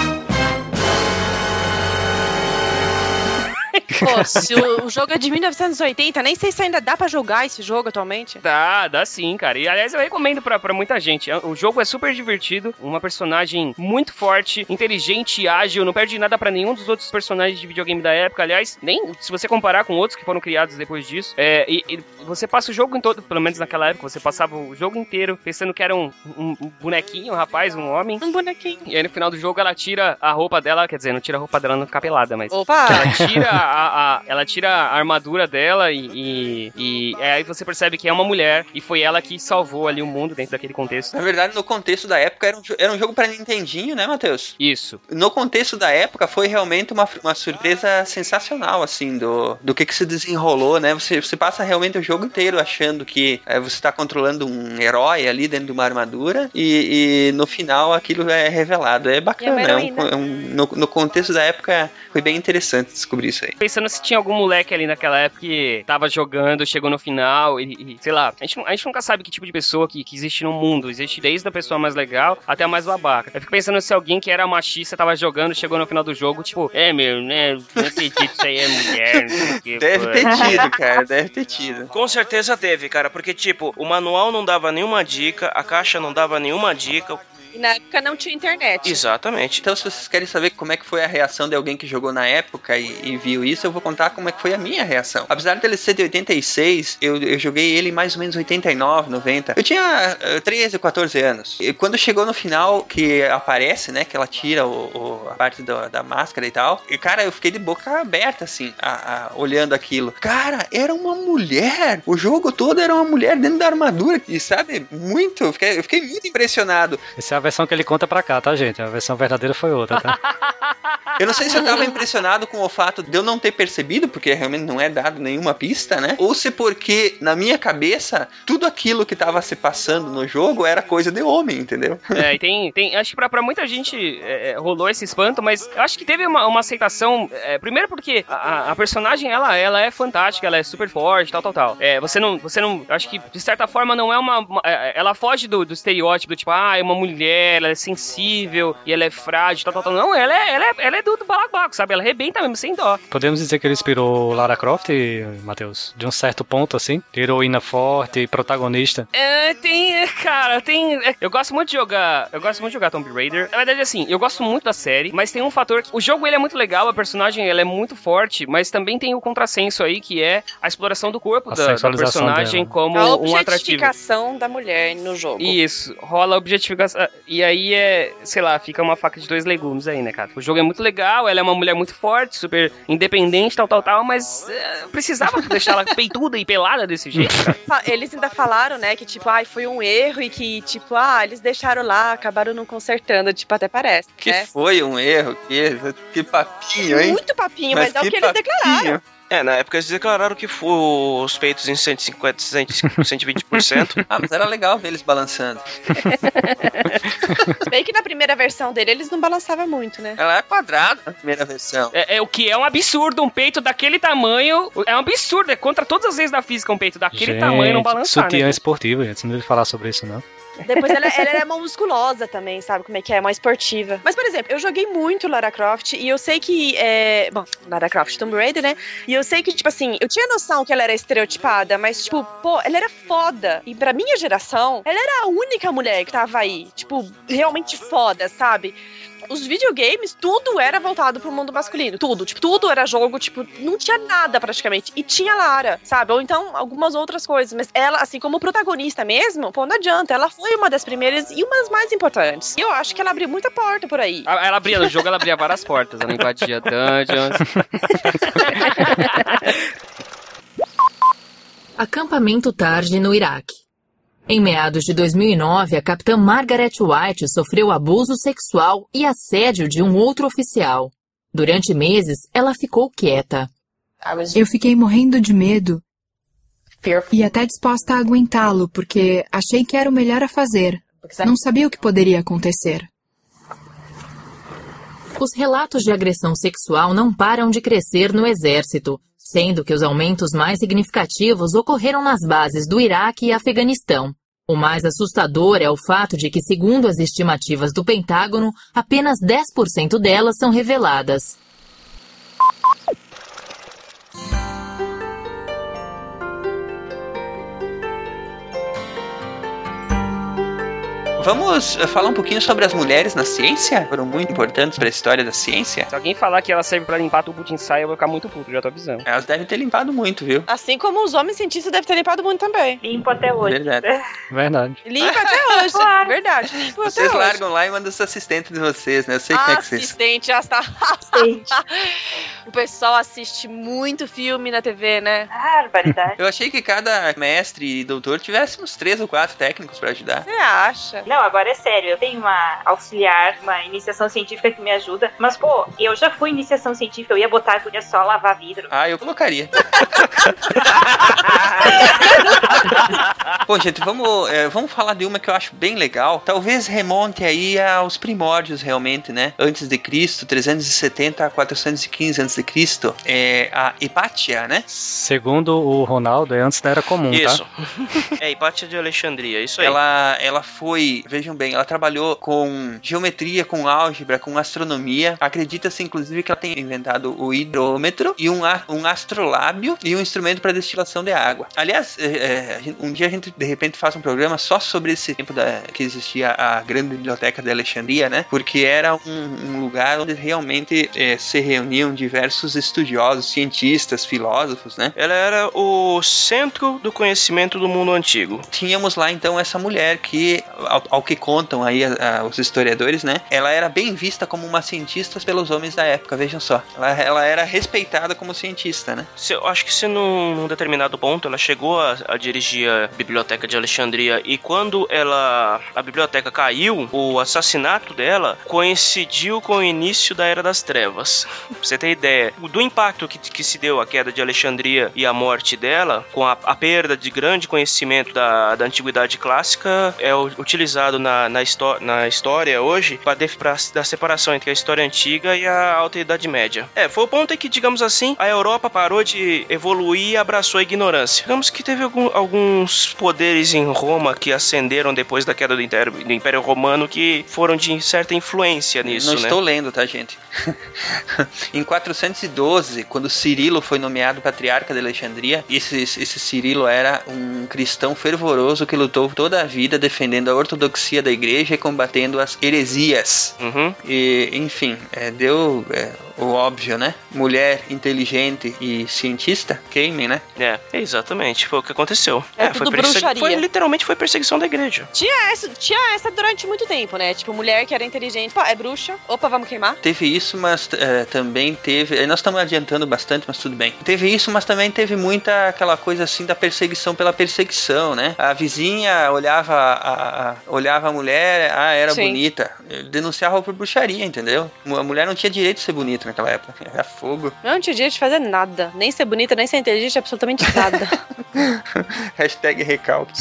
Speaker 3: Pô, se o, o jogo é de 1980, nem sei se ainda dá pra jogar esse jogo atualmente.
Speaker 6: Dá, dá sim, cara. E aliás, eu recomendo pra, pra muita gente. O jogo é super divertido, uma personagem muito forte, inteligente e ágil, não perde nada pra nenhum dos outros personagens de videogame da época. Aliás, nem se você comparar com outros que foram criados depois disso. É, e, e você passa o jogo em todo, pelo menos naquela época, você passava o jogo inteiro pensando que era um, um, um bonequinho, um rapaz, um homem.
Speaker 3: Um bonequinho.
Speaker 6: E aí no final do jogo ela tira a roupa dela, quer dizer, não tira a roupa dela não ficar pelada, mas.
Speaker 3: Opa!
Speaker 6: Ela tira a, a- ela tira a armadura dela e, e, e aí você percebe que é uma mulher e foi ela que salvou ali o mundo dentro daquele contexto.
Speaker 1: Na verdade, no contexto da época, era um, era um jogo pra Nintendinho, né, Matheus?
Speaker 6: Isso.
Speaker 1: No contexto da época, foi realmente uma, uma surpresa sensacional, assim, do, do que, que se desenrolou, né? Você, você passa realmente o jogo inteiro achando que é, você tá controlando um herói ali dentro de uma armadura e, e no final aquilo é revelado. É bacana,
Speaker 3: é
Speaker 1: é um- é um- no, no contexto da época foi bem interessante descobrir isso aí.
Speaker 6: Pensando se tinha algum moleque ali naquela época que tava jogando, chegou no final e, e, sei lá, a gente, a gente nunca sabe que tipo de pessoa que, que existe no mundo. Existe desde a pessoa mais legal até a mais babaca. Eu fico pensando se alguém que era machista tava jogando, chegou no final do jogo, tipo, é meu, né? Não acredito, isso aí é mulher, não sei o que.
Speaker 1: Deve
Speaker 6: pô."
Speaker 1: ter tido, cara, deve ter tido.
Speaker 5: Com certeza teve, cara, porque, tipo, o manual não dava nenhuma dica, a caixa não dava nenhuma dica.
Speaker 3: E na época não tinha internet.
Speaker 5: Exatamente.
Speaker 1: Então, se vocês querem saber como é que foi a reação de alguém que jogou na época e, e viu isso, eu vou contar como é que foi a minha reação. Apesar dele ser de 86, eu, eu joguei ele mais ou menos 89, 90. Eu tinha eh, 13, 14 anos. E quando chegou no final, que aparece, né, que ela tira o, o- a parte do- da máscara e tal, e cara, eu fiquei de boca aberta, assim, a- a- olhando aquilo. Cara, era uma mulher! O jogo todo era uma mulher dentro da armadura, e sabe, muito, eu fiquei, eu fiquei muito impressionado.
Speaker 2: Essa a versão que ele conta pra cá, tá, gente? A versão verdadeira foi outra, tá?
Speaker 1: Eu não sei se eu tava impressionado com o fato de eu não ter percebido, porque realmente não é dado nenhuma pista, né? Ou se porque, na minha cabeça, tudo aquilo que tava se passando no jogo era coisa de homem, entendeu?
Speaker 6: É, e tem, tem. Acho que pra, pra muita gente é, é, rolou esse espanto, mas eu acho que teve uma, uma aceitação. é, primeiro porque a, a- personagem, ela, ela é fantástica, ela é super forte, tal, tal, tal. É, você não. Você não. Acho que, de certa forma, não é uma. uma- é, ela foge do, do estereótipo do tipo, ah, é uma mulher, ela é sensível e ela é frágil, tal, tal, tal. Não, ela é, ela é, ela é do, do balabaco, sabe? Ela arrebenta mesmo, sem dó.
Speaker 2: Podemos dizer que ele inspirou Lara Croft, Matheus? De um certo ponto, assim? Heroína forte, protagonista.
Speaker 6: É, tem, é, cara, tem. é, eu gosto muito de jogar. Eu gosto muito de jogar Tomb Raider. Na verdade, assim, eu gosto muito da série, mas tem um fator. O jogo ele é muito legal, a personagem ela é muito forte, mas também tem o contrassenso aí, que é a exploração do corpo
Speaker 2: A
Speaker 6: da, da personagem
Speaker 2: dela.
Speaker 6: como
Speaker 3: A
Speaker 6: um atrativo.
Speaker 3: objetificação da mulher no jogo.
Speaker 6: Isso, rola objetificação. E aí é, sei lá, fica uma faca de dois legumes aí, né, cara? O jogo é muito legal, ela é uma mulher muito forte, super independente, tal, tal, tal, mas é, precisava deixar ela peituda e pelada desse jeito, cara.
Speaker 3: Eles ainda falaram, né, que tipo, ai, foi um erro e que, tipo, ah, eles deixaram lá, acabaram não consertando, tipo, até parece,
Speaker 1: Que
Speaker 3: né?
Speaker 1: foi um erro, que, que papinho, hein?
Speaker 3: Muito papinho, mas, é o que eles
Speaker 1: papinho.
Speaker 3: declararam.
Speaker 5: É, na época eles declararam que foi os peitos em 150, 100, 120%.
Speaker 1: Ah, mas era legal ver eles balançando.
Speaker 3: Bem que na primeira versão dele eles não balançavam muito, né?
Speaker 1: Ela é quadrada na primeira versão.
Speaker 6: É, é o que é um absurdo, um peito daquele tamanho. É um absurdo, é contra todas as leis da física um peito daquele
Speaker 2: Gente,
Speaker 6: tamanho não balançar,
Speaker 2: sutiã
Speaker 6: né?
Speaker 2: esportivo, gente. Você não deve falar sobre isso, não.
Speaker 3: Depois ela, ela era uma musculosa também, sabe como é que é? Uma esportiva. Mas, por exemplo, eu joguei muito Lara Croft e eu sei que. É... Bom, Lara Croft Tomb Raider, né? E eu sei que, tipo assim, eu tinha noção que ela era estereotipada, mas, tipo, pô, ela era foda. E pra minha geração, ela era a única mulher que tava aí. Tipo, realmente foda, sabe? Os videogames, tudo era voltado pro mundo masculino. Tudo. Tipo, tudo era jogo, tipo, não tinha nada praticamente. E tinha Lara, sabe? Ou então algumas outras coisas. Mas ela, assim, como protagonista mesmo, pô, não adianta. Ela foi uma das primeiras e uma das mais importantes. E eu acho que ela abriu muita porta por aí.
Speaker 6: Ela abria no jogo, ela abria várias portas. Ela invadia dungeons.
Speaker 10: Acampamento tarde no Iraque. Em meados de 2009, a capitã Margaret White sofreu abuso sexual e assédio de um outro oficial. Durante meses, ela ficou quieta.
Speaker 11: Eu fiquei morrendo de medo e até disposta a aguentá-lo, porque achei que era o melhor a fazer. Não sabia o que poderia acontecer.
Speaker 10: Os relatos de agressão sexual não param de crescer no exército, sendo que os aumentos mais significativos ocorreram nas bases do Iraque e Afeganistão. O mais assustador é o fato de que, segundo as estimativas do Pentágono, apenas 10% delas são reveladas.
Speaker 1: Vamos eh, falar um pouquinho sobre as mulheres na ciência? Foram muito importantes para a história da ciência?
Speaker 6: Se alguém falar que ela serve para limpar tubo de ensaio, eu vou ficar muito puto, já tô avisando.
Speaker 1: Elas devem ter limpado muito, viu?
Speaker 3: Assim como os homens cientistas devem ter limpado muito também.
Speaker 4: Limpo até hoje.
Speaker 1: Verdade.
Speaker 2: Verdade.
Speaker 3: Limpa até hoje.
Speaker 4: Claro.
Speaker 3: Verdade. Limpa
Speaker 1: Vocês
Speaker 3: até hoje.
Speaker 1: largam lá e mandam os assistentes de vocês, né? Eu sei como é que vocês.
Speaker 3: Assistente, já está.
Speaker 4: Gente,
Speaker 3: O pessoal assiste muito filme na TV, né?
Speaker 4: barbaridade.
Speaker 1: Eu achei que cada mestre e doutor tivesse uns três ou quatro técnicos pra ajudar.
Speaker 3: Você acha?
Speaker 4: Não, agora é sério. Eu tenho uma auxiliar, uma iniciação científica que me ajuda. Mas, pô, eu já fui iniciação científica. Eu ia botar a agulha só lavar vidro.
Speaker 1: Ah, eu colocaria. Bom, gente, vamos, é, vamos falar de uma que eu acho bem legal. Talvez remonte aí aos primórdios, realmente, né? Antes de Cristo, 370 a 415 antes de Cristo. É a Hipátia, né?
Speaker 2: Segundo o Ronaldo, é antes da Era Comum,
Speaker 5: Isso.
Speaker 2: tá?
Speaker 5: É, Hipátia de Alexandria, isso aí.
Speaker 1: Ela, ela foi, vejam bem, ela trabalhou com geometria, com álgebra, com astronomia. Acredita-se, inclusive, que ela tenha inventado o hidrômetro e um, um astrolábio e um instrumento para destilação de água. Aliás, é, é, um dia a gente, de repente, faz um programa só sobre esse tempo da, que existia a grande biblioteca de Alexandria, né? Porque era um, um lugar onde realmente é, se reuniam diversos estudiosos, cientistas, filósofos, né?
Speaker 5: Ela era o centro do conhecimento do mundo antigo.
Speaker 1: tínhamos lá então essa mulher que, ao, ao que contam aí a- a- os historiadores, né? Ela era bem vista como uma cientista pelos homens da época, vejam só. Ela, ela era respeitada como cientista, né?
Speaker 5: Se- Eu acho que se num, num determinado ponto ela chegou a, a dirigir a biblioteca de Alexandria e quando ela a biblioteca caiu, o assassinato dela coincidiu com o início da Era das Trevas. pra você ter ideia do impacto que, que se deu a queda de Alexandria e a morte dela, com a, perda de grande conhecimento da, da antiguidade clássica, é o- na, na, na história hoje para da separação entre a história antiga e a alta idade média. É, foi o ponto em que, digamos assim, a Europa parou de evoluir e abraçou a ignorância. Digamos que teve algum- alguns poderes em Roma que ascenderam depois da queda do Império, do Império Romano que foram de certa influência nisso,
Speaker 1: Não
Speaker 5: né?
Speaker 1: estou lendo, tá, gente? em 412, quando Cirilo foi nomeado patriarca de Alexandria, esse, esse Cirilo era um cristão fervoroso que lutou toda a vida defendendo a ortodoxia da igreja e combatendo as heresias.
Speaker 5: Uhum.
Speaker 1: E, enfim, é, deu é, o óbvio, né? Mulher inteligente e cientista, queimem, né?
Speaker 5: É, exatamente, foi o que aconteceu.
Speaker 3: É tudo
Speaker 5: persegui-
Speaker 3: bruxaria.
Speaker 5: Foi, literalmente foi perseguição da igreja.
Speaker 3: Tinha essa, tinha essa durante muito tempo, né? Tipo, mulher que era inteligente. Pô, é bruxa. Opa, vamos queimar?
Speaker 1: Teve isso, mas é, também teve. eh, Nós estamos adiantando bastante, mas tudo bem. Teve isso, mas também teve muita aquela coisa assim da perseguição pela perseguição, né? A vizinha olhava a, a- olhava a mulher, ah, era
Speaker 3: Sim.
Speaker 1: bonita. Denunciava por bruxaria, entendeu? A mulher não tinha direito de ser bonita naquela época. Era fogo.
Speaker 3: Não tinha direito de fazer nada. Nem ser bonita, nem ser inteligente, absolutamente nada.
Speaker 1: Hashtag recalque.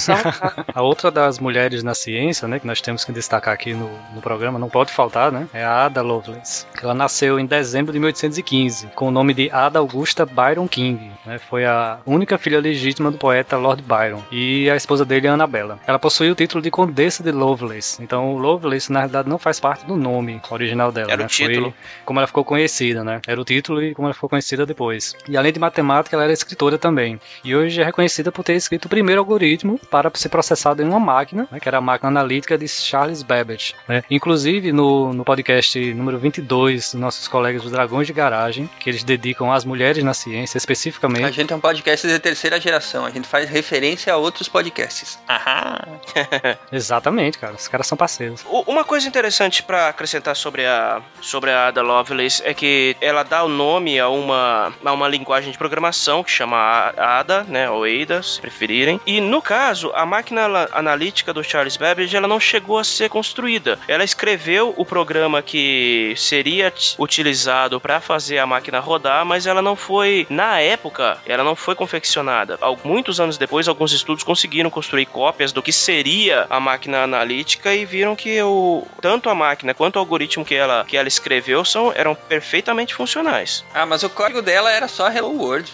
Speaker 2: A outra das mulheres na ciência, né, que nós temos que destacar aqui no, no programa, não pode faltar, né, é a Ada Lovelace. Ela nasceu em dezembro de 1815, com o nome de Ada Augusta Byron King. Né, foi a única filha legítima do poeta Lord Byron e a esposa dele, Annabella. Ela possui o título de Condessa de Lovelace. Então, Lovelace, na realidade, não faz parte do nome original dela.
Speaker 5: Era o
Speaker 2: né,
Speaker 5: título.
Speaker 2: Foi como ela ficou conhecida, né? Era o título e como ela ficou conhecida depois. E além de matemática, ela era escritora também. E hoje é reconhecida por ter escrito o primeiro algoritmo para ser processado em uma máquina, né, que era a máquina analítica de Charles Babbage. né? Inclusive, no, no podcast número 22, dos nossos colegas dos Dragões de Garagem, que eles dedicam às mulheres na ciência,
Speaker 1: A
Speaker 2: especificamente.
Speaker 1: gente é um podcast de terceira geração. A gente faz referência a outros podcasts. Aham.
Speaker 2: Exatamente, cara. Os caras são parceiros.
Speaker 5: Uma coisa interessante pra acrescentar sobre a sobre a Ada Lovelace é que ela dá o nome a uma a uma linguagem de programação que chama Ada, né, ou Ada, se preferirem. E no caso, a máquina analítica do Charles Babbage, ela não chegou a ser construída. Ela escreveu o programa que seria utilizado para fazer a máquina rodar, mas ela não foi na época, ela não foi confeccionada. Muitos anos depois, alguns estudos conseguiram construir cópias do que seria a máquina analítica e viram que o, tanto a máquina quanto o algoritmo que ela, que ela escreveu são, eram perfeitamente funcionais.
Speaker 1: Ah, mas o código dela era só Hello World.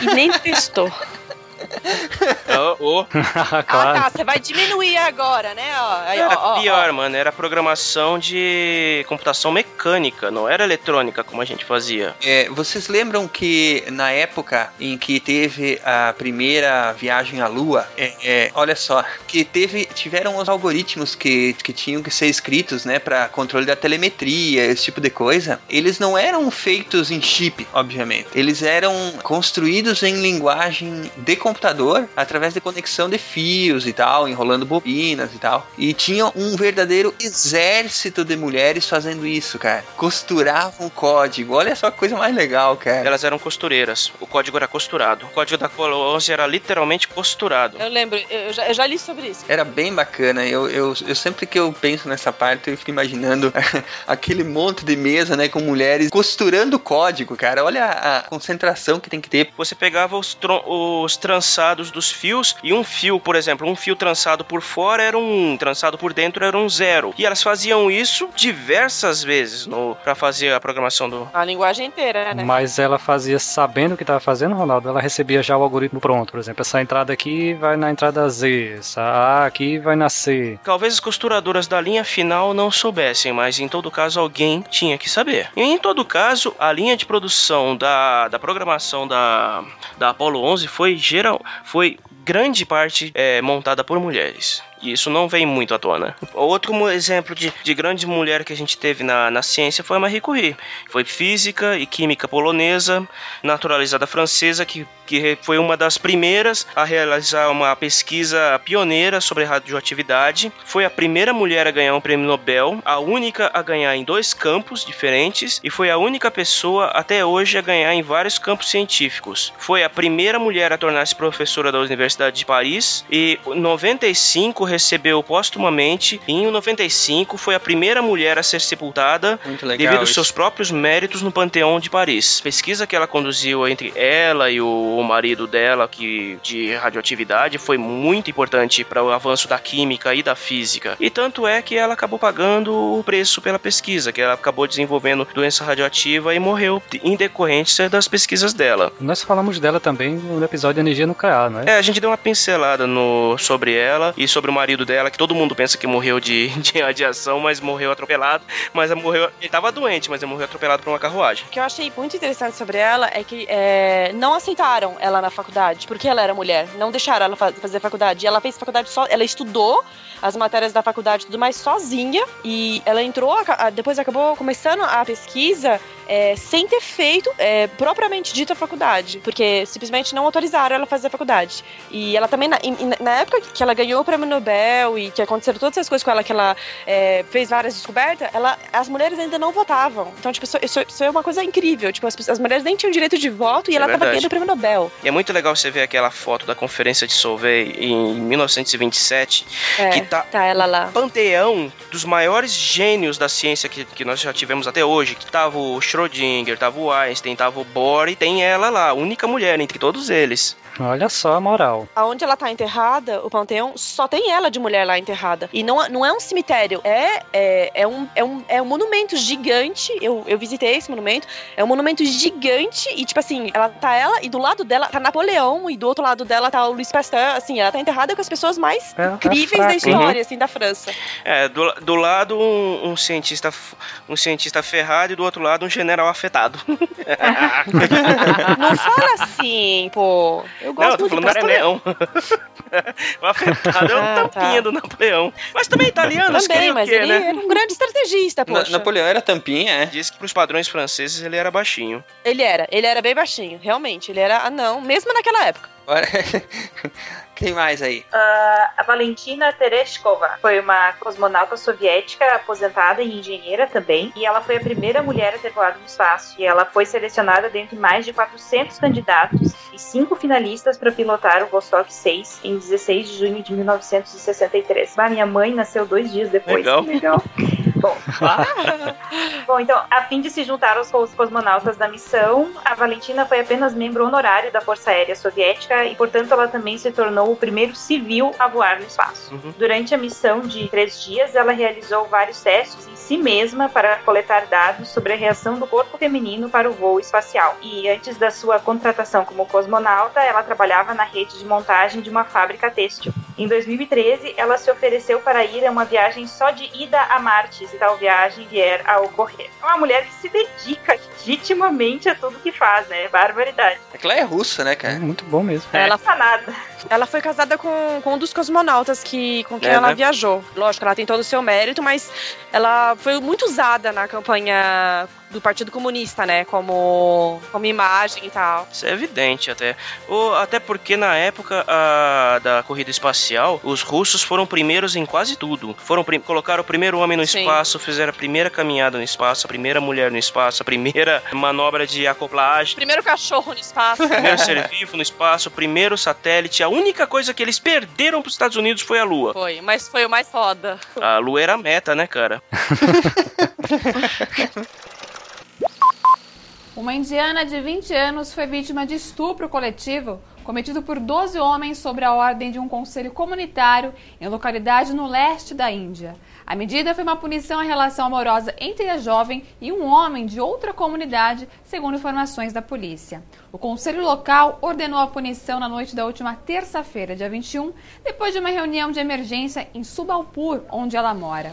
Speaker 3: E nem testou.
Speaker 5: oh, oh.
Speaker 3: Ah, tá. Você vai diminuir agora, né? Ó, aí,
Speaker 5: era
Speaker 3: ó, ó,
Speaker 5: pior, mano. Era programação de computação mecânica, não era eletrônica como a gente fazia.
Speaker 1: É, vocês lembram que na época em que teve a primeira viagem à Lua, é, é, olha só, que teve, tiveram os algoritmos que, que tinham que ser escritos, né, para controle da telemetria, esse tipo de coisa. Eles não eram feitos em chip, obviamente. Eles eram construídos em linguagem de computador através de conexão de fios e tal, enrolando bobinas e tal. E tinha um verdadeiro exército de mulheres fazendo isso, cara. Costuravam o código. Olha só que coisa mais legal, cara.
Speaker 5: Elas eram costureiras. O código era costurado. O código da 11 era literalmente costurado.
Speaker 3: Eu lembro, eu já, eu já li sobre isso.
Speaker 1: Era bem bacana. Eu, eu, eu sempre que eu penso nessa parte, eu fico imaginando aquele monte de mesa, né, com mulheres costurando o código, cara. Olha a concentração que tem que ter.
Speaker 5: Você pegava os, os trançados dos fios e um fio, por exemplo, um fio trançado por fora era um, trançado por dentro era um zero. E elas faziam isso diversas vezes no para fazer a programação do
Speaker 3: a linguagem inteira, né?
Speaker 2: Mas ela fazia sabendo o que estava fazendo, Ronaldo. Ela recebia já o algoritmo pronto, por exemplo, essa entrada aqui vai na entrada Z, essa A aqui vai na C.
Speaker 5: Talvez as costuradoras da linha final não soubessem, mas em todo caso alguém tinha que saber. E em todo caso, a linha de produção da, da programação da, da Apollo 11 foi geral foi grande parte é, montada por mulheres. E isso não vem muito à tona. Outro exemplo de, de grande mulher que a gente teve na, na ciência foi a Marie Curie. Foi física e química polonesa, naturalizada francesa, que, que foi uma das primeiras a realizar uma pesquisa pioneira sobre radioatividade. Foi a primeira mulher a ganhar um prêmio Nobel, a única a ganhar em dois campos diferentes e foi a única pessoa até hoje a ganhar em vários campos científicos. Foi a primeira mulher a tornar-se professora da Universidade de Paris e 95 recebeu póstumamente e em 95 foi a primeira mulher a ser sepultada devido aos seus próprios méritos no Panteão de Paris. Pesquisa que ela conduziu entre ela e o marido dela que de radioatividade foi muito importante para o avanço da química e da física. E tanto é que ela acabou pagando o preço pela pesquisa, que ela acabou desenvolvendo doença radioativa e morreu em decorrência das pesquisas dela.
Speaker 2: Nós falamos dela também no episódio de energia nuclear, não é?
Speaker 5: É, a gente deu uma pincelada no sobre ela e sobre o marido dela, que todo mundo pensa que morreu de, de radiação, mas morreu atropelado. Mas morreu. Ele tava doente, mas ele morreu atropelado por uma carruagem.
Speaker 3: O que eu achei muito interessante sobre ela é que é, não aceitaram ela na faculdade, porque ela era mulher. Não deixaram ela fazer faculdade. E ela fez faculdade só. Ela estudou as matérias da faculdade e tudo mais sozinha. E ela entrou, depois acabou começando a pesquisa é, sem ter feito é, propriamente dita faculdade, porque simplesmente não autorizaram ela a fazer a faculdade. E ela também, na, na época que ela ganhou o prêmio Nobel e que aconteceram todas essas coisas com ela, que ela é, fez várias descobertas, ela, as mulheres ainda não votavam. Então, tipo, isso, isso, isso é uma coisa incrível. Tipo, as, as, mulheres nem tinham direito de voto e é ela estava ganhando o prêmio Nobel.
Speaker 5: E é muito legal você ver aquela foto da conferência de Solvay em 1927,
Speaker 3: é,
Speaker 5: que tá,
Speaker 3: tá ela lá.
Speaker 5: panteão dos maiores gênios da ciência que, que nós já tivemos até hoje, que tava o Schrödinger, tava o Einstein, tava o Bohr e tem ela lá, única mulher entre todos eles.
Speaker 2: Olha só a moral.
Speaker 3: Aonde ela tá enterrada, o panteão, só tem ela de mulher lá enterrada. E não, não é um cemitério, é, é, é, um, é, um, é um monumento gigante. Eu, eu visitei esse monumento. É um monumento gigante e, tipo assim, ela tá ela e do lado dela tá Napoleão e do outro lado dela tá o Luiz Pasteur. Assim, ela tá enterrada com as pessoas mais é, incríveis é da história, uhum. assim, da França.
Speaker 5: É, do, do lado um, um, cientista um cientista ferrado e do outro lado um general afetado.
Speaker 3: não fala assim, pô. Eu gosto
Speaker 5: não, eu tô falando Napoleão. o afetado é um ah, tampinha tá. do Napoleão. Mas também italianos
Speaker 3: também, mas
Speaker 5: quê,
Speaker 3: ele
Speaker 5: né?
Speaker 3: era um grande estrategista, poxa.
Speaker 1: Na, Napoleão era tampinha, é?
Speaker 5: Diz que pros padrões franceses ele era baixinho.
Speaker 3: Ele era, ele era bem baixinho, realmente. Ele era anão, mesmo naquela época.
Speaker 1: Quem mais aí?
Speaker 4: Uh, a Valentina Tereshkova foi uma cosmonauta soviética aposentada e engenheira também, e ela foi a primeira mulher a ter voado no espaço. E ela foi selecionada dentre mais de 400 candidatos e cinco finalistas para pilotar o Vostok 6 em 16 de junho de 1963. A minha mãe nasceu dois dias depois.
Speaker 5: Legal.
Speaker 4: Legal. Bom, Bom, então, a fim de se juntar aos cosmonautas da missão, a Valentina foi apenas membro honorário da Força Aérea Soviética e, portanto, ela também se tornou o primeiro civil a voar no espaço. Uhum. Durante a missão de três dias, ela realizou vários testes em si mesma para coletar dados sobre a reação do corpo feminino para o voo espacial. E antes da sua contratação como cosmonauta, ela trabalhava na rede de montagem de uma fábrica têxtil. Em 2013, ela se ofereceu para ir a uma viagem só de ida a Marte, se tal viagem vier a ocorrer. É uma mulher que se dedica legitimamente a tudo que faz, né? Barbaridade.
Speaker 1: É que ela é russa, né, cara? É
Speaker 2: muito bom mesmo.
Speaker 3: É. Ela nada. Ela foi casada com, com um dos cosmonautas que, com quem é, ela né? viajou. Lógico, ela tem todo o seu mérito, mas ela foi muito usada na campanha do Partido Comunista, né? Como, como imagem e tal.
Speaker 5: Isso é evidente até. Ou, até porque na época a, da corrida espacial, os russos foram primeiros em quase tudo. Foram colocaram o primeiro homem no Sim. espaço, fizeram a primeira caminhada no espaço, a primeira mulher no espaço, a primeira manobra de acoplagem.
Speaker 3: Primeiro cachorro no espaço.
Speaker 5: Primeiro ser vivo no espaço, primeiro satélite. A única coisa que eles perderam para os Estados Unidos foi a Lua.
Speaker 3: Foi, mas foi o mais foda.
Speaker 5: A Lua era a meta, né, cara?
Speaker 12: Uma indiana de 20 anos foi vítima de estupro coletivo cometido por 12 homens sobre a ordem de um conselho comunitário em localidade no leste da Índia. A medida foi uma punição à relação amorosa entre a jovem e um homem de outra comunidade, segundo informações da polícia. O conselho local ordenou a punição na noite da última terça-feira, dia 21, depois de uma reunião de emergência em Subalpur, onde ela mora.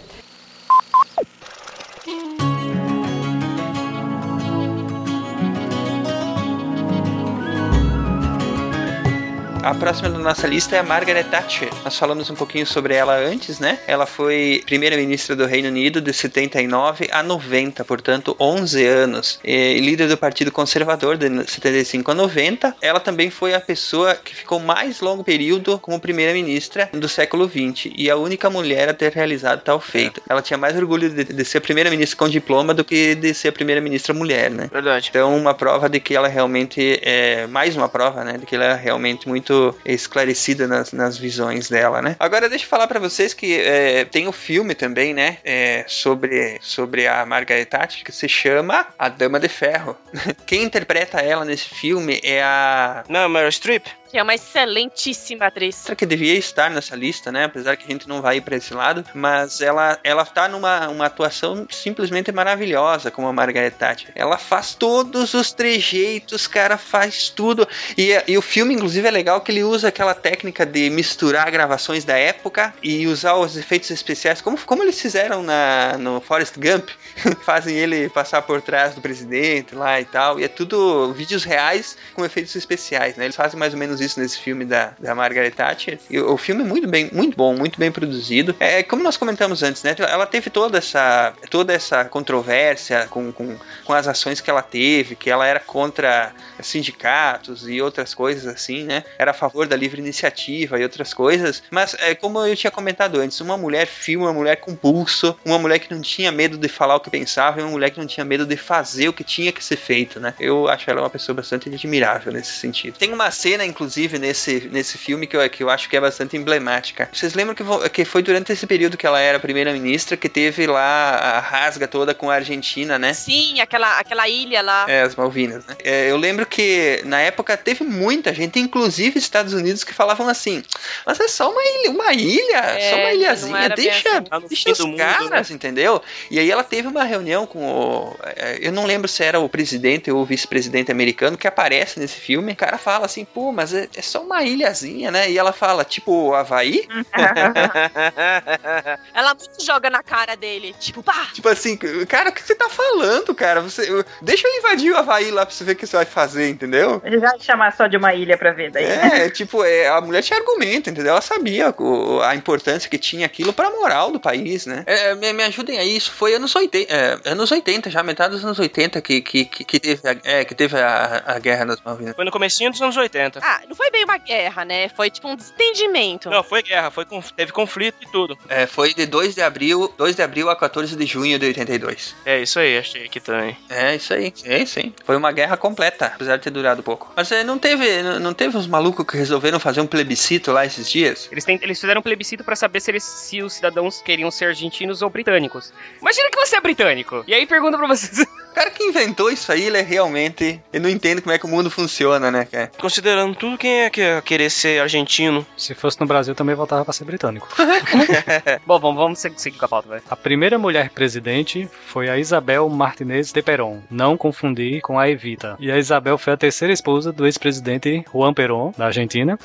Speaker 1: A próxima da nossa lista é a Margaret Thatcher. Nós falamos um pouquinho sobre ela antes, né? Ela foi primeira-ministra do Reino Unido de 79 a 90, portanto 11 anos. E líder do Partido Conservador de 75 a 90. Ela também foi a pessoa que ficou mais longo período como primeira-ministra do século 20 e a única mulher a ter realizado tal feito. Ela tinha mais orgulho de, de ser primeira-ministra com diploma do que de ser primeira-ministra mulher, né?
Speaker 5: Verdade.
Speaker 1: Então, uma prova de que ela realmente é mais uma prova, né? De que ela é realmente muito muito esclarecida nas, nas visões dela, né? Agora deixa eu falar para vocês que é, tem o um filme também, né? É, sobre, sobre a Margaret Thatcher que se chama A Dama de Ferro. Quem interpreta ela nesse filme é a.
Speaker 5: Não, Meryl Streep
Speaker 3: que é uma excelentíssima atriz.
Speaker 1: Que devia estar nessa lista, né? Apesar que a gente não vai ir para esse lado, mas ela ela tá numa uma atuação simplesmente maravilhosa como a Margaret Thatcher. Ela faz todos os trejeitos, cara, faz tudo. E, e o filme inclusive é legal que ele usa aquela técnica de misturar gravações da época e usar os efeitos especiais, como, como eles fizeram na, no Forrest Gump. Fazem ele passar por trás do presidente lá e tal. E é tudo vídeos reais com efeitos especiais, né? Eles fazem mais ou menos isso nesse filme da, da Margaret Thatcher. E o filme é muito bem, muito bom, muito bem produzido. É como nós comentamos antes, né? Ela teve toda essa, toda essa controvérsia com, com, com as ações que ela teve, que ela era contra sindicatos e outras coisas assim, né? Era a favor da livre iniciativa e outras coisas. Mas é como eu tinha comentado antes, uma mulher firme, uma mulher com pulso, uma mulher que não tinha medo de falar o que pensava e uma mulher que não tinha medo de fazer o que tinha que ser feito, né? Eu acho ela uma pessoa bastante admirável nesse sentido. Tem uma cena, inclusive inclusive, nesse, nesse filme que eu, que eu acho que é bastante emblemática. Vocês lembram que, que foi durante esse período que ela era primeira-ministra que teve lá a rasga toda com a Argentina, né?
Speaker 3: Sim, aquela, aquela ilha lá.
Speaker 1: É, as Malvinas, né? É, eu lembro que na época teve muita gente, inclusive Estados Unidos, que falavam assim: mas é só uma ilha, uma ilha, é, só uma ilhazinha, deixa, assim. deixa os mundo, caras, né? entendeu? E aí ela teve uma reunião com o. É, eu não lembro se era o presidente ou o vice-presidente americano que aparece nesse filme. O cara fala assim: pô, mas é é, só uma ilhazinha, né? E ela fala, tipo, Havaí?
Speaker 3: ela muito joga na cara dele, tipo, pá!
Speaker 1: Tipo assim, cara, o que você tá falando, cara? Você, deixa eu invadir o Havaí lá pra você ver o que você vai fazer, entendeu?
Speaker 4: Ele vai chamar só de uma ilha pra ver daí.
Speaker 1: É, tipo, é, a mulher tinha argumento, entendeu? Ela sabia o, a importância que tinha aquilo pra moral do país, né? É, me, me, ajudem aí, isso foi anos 80, é, anos 80 já, metade dos anos 80 que, que, que, que teve, a, é, que teve a, a Guerra das Malvinas.
Speaker 5: Foi no comecinho dos anos 80.
Speaker 3: Ah, não foi bem uma guerra, né? Foi tipo um desentendimento.
Speaker 5: Não, foi guerra, foi, teve conflito e tudo.
Speaker 1: É, foi de 2 de abril, 2 de abril a 14 de junho de 82.
Speaker 5: É, isso aí, achei aqui também.
Speaker 1: É, isso aí. É, sim. Foi uma guerra completa, apesar de ter durado pouco. Mas é, não teve, não, não teve uns malucos que resolveram fazer um plebiscito lá esses dias?
Speaker 6: Eles, tem, eles fizeram um plebiscito para saber se, eles, se os cidadãos queriam ser argentinos ou britânicos. Imagina que você é britânico. E aí pergunta pra vocês.
Speaker 1: O cara que inventou isso aí, ele é realmente. Ele não entende como é que o mundo funciona, né, cara?
Speaker 5: Considerando tudo, quem é que ia querer ser argentino?
Speaker 2: Se fosse no Brasil, também voltava pra ser britânico.
Speaker 6: Bom, vamos, vamos seguir com a pauta, velho.
Speaker 2: A primeira mulher presidente foi a Isabel Martinez de Perón. Não confundir com a Evita. E a Isabel foi a terceira esposa do ex-presidente Juan Perón, da Argentina.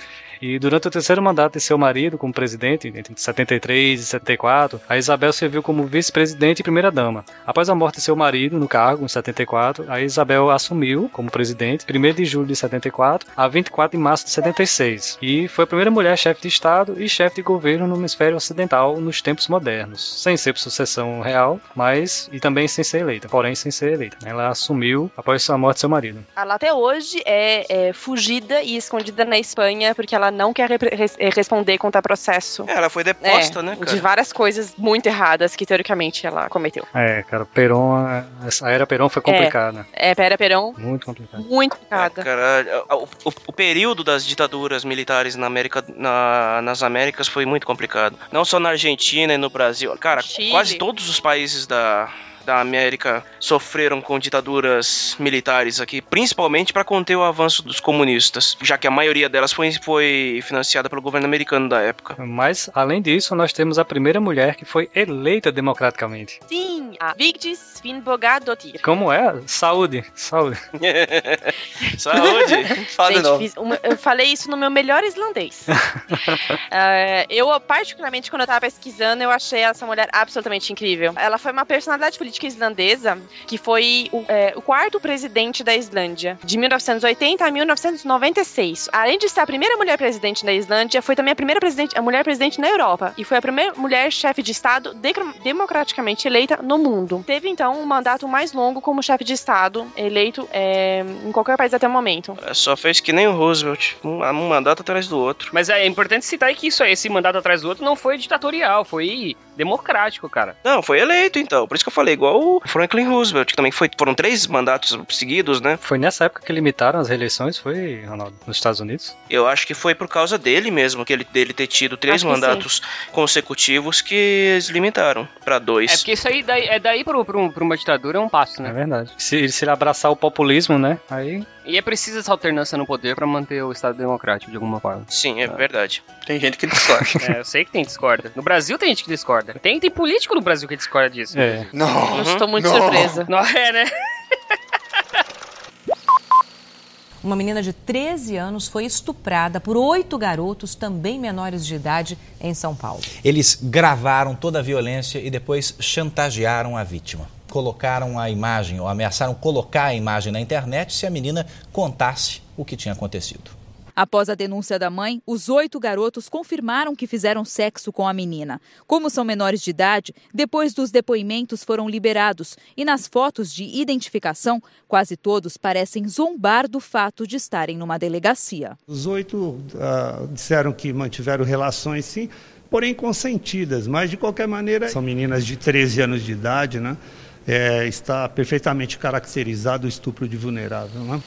Speaker 2: E durante o terceiro mandato de seu marido como presidente, entre 73 e 74, a Isabel serviu como vice-presidente e primeira-dama. Após a morte de seu marido no cargo, em 74, a Isabel assumiu como presidente 1 de julho de 74 a 24 de março de 76 e foi a primeira mulher chefe de Estado e chefe de governo no hemisfério ocidental nos tempos modernos, sem ser por sucessão real, mas e também sem ser eleita, porém sem ser eleita. Ela assumiu após a morte de seu marido.
Speaker 3: Ela até hoje é, é fugida e escondida na Espanha porque ela não quer re responder contra processo.
Speaker 5: É, ela foi deposta,
Speaker 3: é,
Speaker 5: né, cara?
Speaker 3: De várias coisas muito erradas que teoricamente ela cometeu.
Speaker 2: É, cara, Peron, essa era Peron foi complicada.
Speaker 3: É, é era Peron.
Speaker 2: Muito complicada.
Speaker 3: Muito complicada.
Speaker 5: É, cara, o, o, o, período das ditaduras militares na América, na, nas Américas foi muito complicado. Não só na Argentina e no Brasil. Cara,
Speaker 3: Chile.
Speaker 5: quase todos os países da, da América sofreram com ditaduras militares aqui, principalmente para conter o avanço dos comunistas, já que a maioria delas foi, foi financiada pelo governo americano da época.
Speaker 2: Mas, além disso, nós temos a primeira mulher que foi eleita democraticamente.
Speaker 3: Sim, a Vigdis Finnbogadottir.
Speaker 2: Como é? Saúde, saúde.
Speaker 5: saúde.
Speaker 1: Fala de novo.
Speaker 3: Uma, eu falei isso no meu melhor islandês. uh, eu, particularmente, quando eu tava pesquisando, eu achei essa mulher absolutamente incrível. Ela foi uma personalidade política islandesa que foi o, é, o quarto presidente da Islândia, de 1980 a 1996. Além de ser a primeira mulher presidente da Islândia, foi também a primeira presidente, a mulher presidente na Europa e foi a primeira mulher chefe de Estado de, democraticamente eleita no mundo. Teve então um mandato mais longo como chefe de Estado eleito é, em qualquer país até o momento.
Speaker 5: É, só fez que nem o Roosevelt, um, um mandato atrás do outro.
Speaker 6: Mas é importante citar que isso, esse mandato atrás do outro não foi ditatorial, foi democrático, cara.
Speaker 5: Não, foi eleito então. Por isso que eu falei, igual o Franklin Roosevelt, que também foi, foram três mandatos seguidos, né?
Speaker 2: Foi nessa época que limitaram as reeleições, foi, Ronaldo, nos Estados Unidos?
Speaker 5: Eu acho que foi por causa dele mesmo, que ele, dele ter tido três mandatos consecutivos que eles limitaram para dois.
Speaker 6: É porque isso aí daí, é daí pro, pro uma ditadura é um passo, né?
Speaker 2: É verdade. Se, se ele abraçar o populismo, né? Aí
Speaker 6: e é preciso essa alternância no poder para manter o Estado democrático de alguma forma.
Speaker 5: Sim, é, é. verdade.
Speaker 1: Tem gente que discorda.
Speaker 6: é, eu sei que tem discorda. No Brasil tem gente que discorda. Tem, tem político no Brasil que discorda disso.
Speaker 2: É.
Speaker 1: Não.
Speaker 3: Eu estou muito não. surpresa.
Speaker 6: Não é, né?
Speaker 13: Uma menina de 13 anos foi estuprada por oito garotos, também menores de idade, em São Paulo.
Speaker 14: Eles gravaram toda a violência e depois chantagearam a vítima. Colocaram a imagem, ou ameaçaram colocar a imagem na internet se a menina contasse o que tinha acontecido.
Speaker 15: Após a denúncia da mãe, os oito garotos confirmaram que fizeram sexo com a menina. Como são menores de idade, depois dos depoimentos foram liberados e nas fotos de identificação, quase todos parecem zombar do fato de estarem numa delegacia.
Speaker 16: Os oito uh, disseram que mantiveram relações, sim, porém consentidas, mas de qualquer maneira são meninas de 13 anos de idade, né? É, está perfeitamente caracterizado o estupro de vulnerável. Né?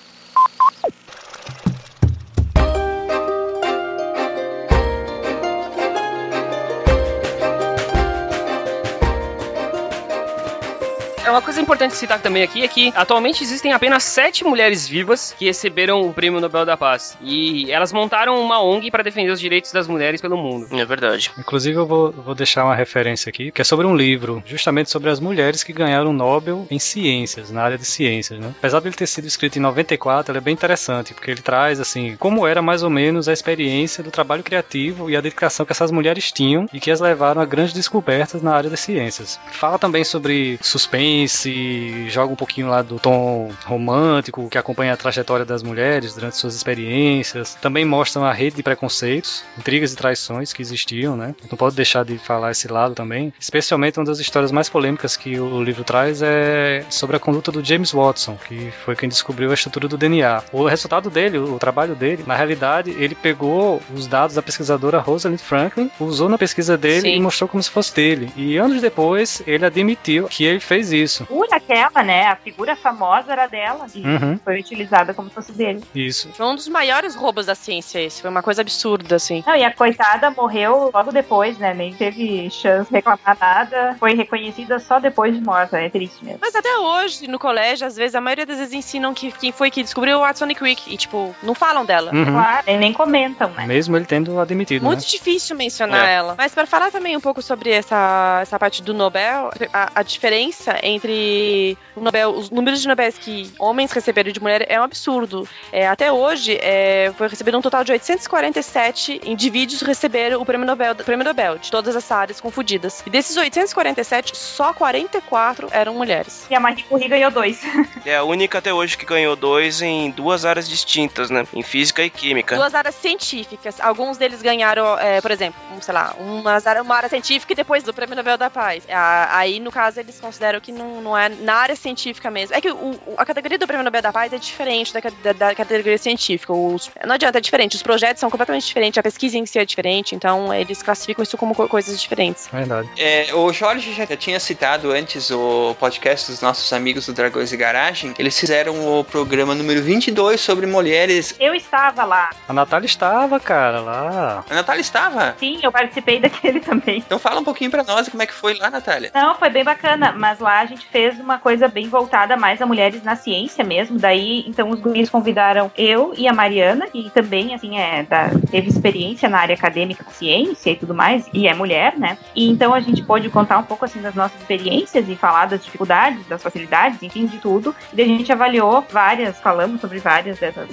Speaker 6: Uma coisa importante citar também aqui é que atualmente existem apenas sete mulheres vivas que receberam o Prêmio Nobel da Paz. E elas montaram uma ONG para defender os direitos das mulheres pelo mundo.
Speaker 5: É verdade.
Speaker 2: Inclusive, eu vou, vou deixar uma referência aqui, que é sobre um livro, justamente sobre as mulheres que ganharam o Nobel em ciências, na área de ciências, né? Apesar de ele ter sido escrito em 94, ele é bem interessante, porque ele traz, assim, como era mais ou menos a experiência do trabalho criativo e a dedicação que essas mulheres tinham e que as levaram a grandes descobertas na área das ciências. Fala também sobre suspense suspense, joga um pouquinho lá do tom romântico que acompanha a trajetória das mulheres durante suas experiências. Também mostram a rede de preconceitos, intrigas e traições que existiam, né? Não pode deixar de falar esse lado também. Especialmente uma das histórias mais polêmicas que o livro traz é sobre a conduta do James Watson, que foi quem descobriu a estrutura do DNA. O resultado dele, o trabalho dele, na realidade, ele pegou os dados da pesquisadora Rosalind Franklin, usou na pesquisa dele Sim. e mostrou como se fosse dele. E anos depois, ele admitiu que ele fez isso.
Speaker 4: Figura aquela, né? A figura famosa era dela e
Speaker 2: Uhum.
Speaker 4: foi utilizada como se fosse dele.
Speaker 2: Isso.
Speaker 3: Foi um dos maiores roubos da ciência esse. Foi uma coisa absurda, assim.
Speaker 4: Não, e a coitada morreu logo depois, né? Nem teve chance de reclamar nada. Foi reconhecida só depois de morta. É triste mesmo.
Speaker 3: Mas até hoje, no colégio, às vezes, a maioria das vezes ensinam que quem foi que descobriu o Watson Crick. E, tipo, não falam dela.
Speaker 2: Uhum.
Speaker 4: Claro, e nem comentam, né?
Speaker 2: Mesmo ele tendo admitido,
Speaker 3: Muito
Speaker 2: né?
Speaker 3: difícil mencionar
Speaker 2: É.
Speaker 3: ela. Mas para falar também um pouco sobre essa, essa parte do Nobel, a, a diferença entre o Nobel, os números de Nobéis que homens receberam de mulher é um absurdo. É, até hoje, é, foi recebido um total de 847 indivíduos receberam o prêmio Nobel, prêmio Nobel de todas as áreas confundidas. E desses 847, só 44 eram mulheres.
Speaker 4: E a Marie Curie ganhou dois.
Speaker 5: É a única até hoje que ganhou dois em duas áreas distintas, né? Em física e química.
Speaker 3: Duas áreas científicas. Alguns deles ganharam, é, por exemplo, um, sei lá, uma, área- uma área científica e depois do Prêmio Nobel da Paz. Aí, no caso, eles consideram que não, não é na área científica mesmo. É que o- a categoria do Prêmio Nobel da Paz é diferente da, da- da categoria científica. Os- não adianta, é diferente. Os projetos são completamente diferentes, a pesquisa em si é diferente, então eles classificam isso como co- coisas diferentes.
Speaker 2: Verdade.
Speaker 1: É, o Jorge já tinha citado antes o podcast dos nossos amigos do Dragões e Garagem. Eles fizeram o programa número 22 sobre mulheres.
Speaker 4: Eu estava lá.
Speaker 2: A Natália estava, cara, lá.
Speaker 1: A Natália estava?
Speaker 4: Sim, eu participei daquele também.
Speaker 1: Então fala um pouquinho pra nós como é que foi lá, Natália.
Speaker 4: Não, foi bem bacana, mas lá a gente fez uma coisa bem voltada mais a mulheres na ciência mesmo. Daí, então, os guris convidaram eu e a Mariana, que também, assim, é da- teve experiência na área acadêmica da ciência e tudo mais, e é mulher, né? E então a gente pôde contar um pouco, assim, das nossas experiências e falar das dificuldades, das facilidades, enfim, de tudo. E a gente avaliou várias, falamos sobre várias dessas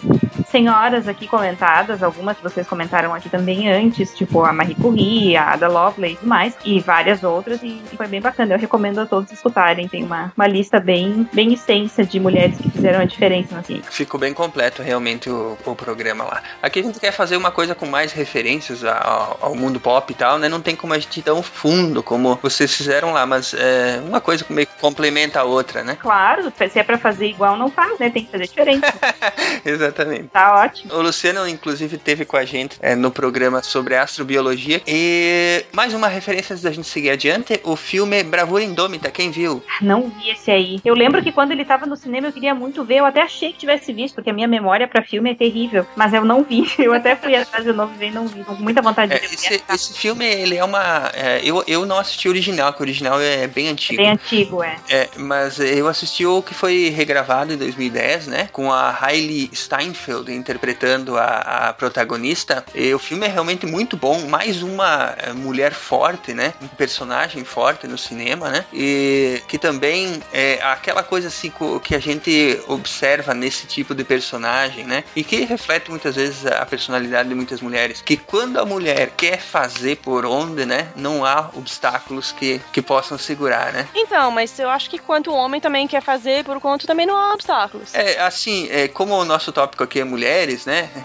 Speaker 4: senhoras aqui comentadas, algumas que vocês comentaram aqui também antes, tipo a Marie Curie, a Ada Lovelace e tudo mais, e várias outras, e, foi bem bacana. Eu recomendo a todos escutarem. Tem uma, uma lista bem, bem extensa de mulheres que fizeram a diferença na ciência.
Speaker 1: Ficou bem completo realmente o, o programa lá. Aqui a gente quer fazer uma coisa com mais referências ao, ao mundo pop e tal, né? Não tem como a gente ir tão fundo como vocês fizeram lá, mas é uma coisa que meio que complementa a outra, né?
Speaker 4: Claro, se é pra fazer igual, não faz, né? Tem que fazer diferente.
Speaker 1: Exatamente.
Speaker 4: Tá ótimo.
Speaker 1: O Luciano, inclusive, teve com a gente é, no programa sobre astrobiologia. E mais uma referência antes da gente seguir adiante: o filme Bravura Indômita. Quem viu?
Speaker 4: Não vi esse aí. Eu lembro que quando ele tava no cinema eu queria muito ver. Eu até achei que tivesse visto, porque a minha memória pra filme é terrível. Mas eu não vi. Eu até fui atrás de novo e não vi. Com muita vontade
Speaker 1: É,
Speaker 4: de ver.
Speaker 1: esse, esse filme, ele é uma. é, eu, eu não assisti o original, que o original é bem antigo.
Speaker 4: Bem antigo, é.
Speaker 1: É, mas eu assisti o que foi regravado em 2010, né? Com a Hailey Steinfeld interpretando a, a protagonista. E o filme é realmente muito bom. Mais uma é, mulher forte, né? Um personagem forte no cinema, né? E que também é aquela coisa assim que a gente observa nesse tipo de personagem, né? E que reflete muitas vezes a personalidade de muitas mulheres. Que quando a mulher quer fazer por onde, né? Não há obstáculos que, que possam segurar, né?
Speaker 3: Então, mas eu acho que quanto o homem também quer fazer por conta, também não há obstáculos.
Speaker 1: É, assim, é, como o nosso tópico aqui é mulheres, né?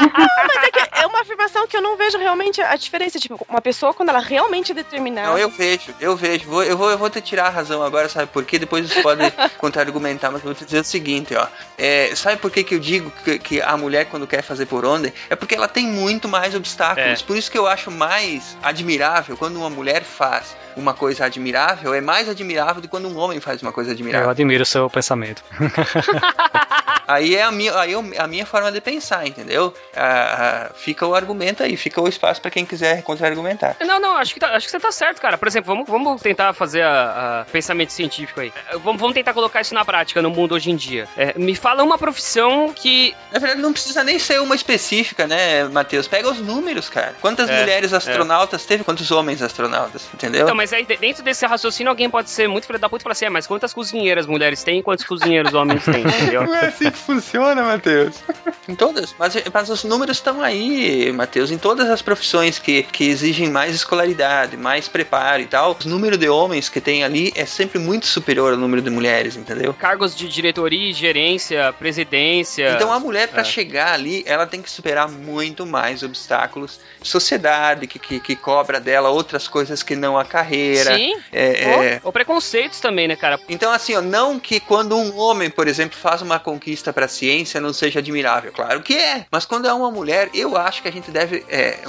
Speaker 3: Ah, mas é, que é uma afirmação que eu não vejo realmente a diferença. Tipo, uma pessoa, quando ela realmente é determinada.
Speaker 1: Não, eu vejo, eu vejo. Vou- eu, vou, eu vou te tirar a razão agora, sabe por quê? Depois você pode contra-argumentar, mas eu vou te dizer o seguinte, ó. É, sabe por que, que eu digo que, que a mulher, quando quer fazer por onde, é porque ela tem muito mais obstáculos.
Speaker 2: É.
Speaker 1: Por isso que eu acho mais admirável quando uma mulher faz uma coisa admirável, é mais admirável do que quando um homem faz uma coisa
Speaker 2: Eu
Speaker 1: admirável.
Speaker 2: admiro o seu pensamento.
Speaker 1: Aí é a minha, aí eu- a minha forma de pensar, entendeu? Ah, ah, fica o argumento aí, fica o espaço pra quem quiser contra-argumentar.
Speaker 6: Não, não, acho que, tá- acho que você tá certo, cara. Por exemplo, vamos, vamos tentar fazer a, a pensamento científico aí. É, Vamos, vamos tentar colocar isso na prática no mundo hoje em dia. É, me fala uma profissão que.
Speaker 1: Na verdade, não precisa nem ser uma específica, né, Matheus? Pega os números, cara. Quantas
Speaker 6: É,
Speaker 1: mulheres
Speaker 6: é.
Speaker 1: astronautas teve? Quantos homens astronautas? Entendeu?
Speaker 6: Então, mas aí de- dentro desse raciocínio alguém pode ser muito filho da puta e falar assim: é, mas quantas cozinheiras mulheres têm e quantos cozinheiros homens têm, entendeu?
Speaker 1: Não é assim que funciona, Matheus. em todas. Mas, mas os números estão aí, Matheus. Em todas as profissões que, que exigem mais escolaridade, mais preparo e tal, o número de homens que tem ali é sempre muito superior ao número de mulheres, entendeu?
Speaker 6: Cargos de diretoria, gerência, presidência.
Speaker 1: Então a mulher, para é. chegar ali, ela tem que superar muito mais obstáculos. Sociedade que, que, que cobra dela outras coisas que não a carreira.
Speaker 6: Sim. É, é... Ou preconceitos também, né, cara?
Speaker 1: Então, assim, ó, não que quando um homem, por exemplo, faz uma conquista para a ciência não seja admirável. Claro que é. Mas quando é uma mulher, eu acho que a gente deve, é,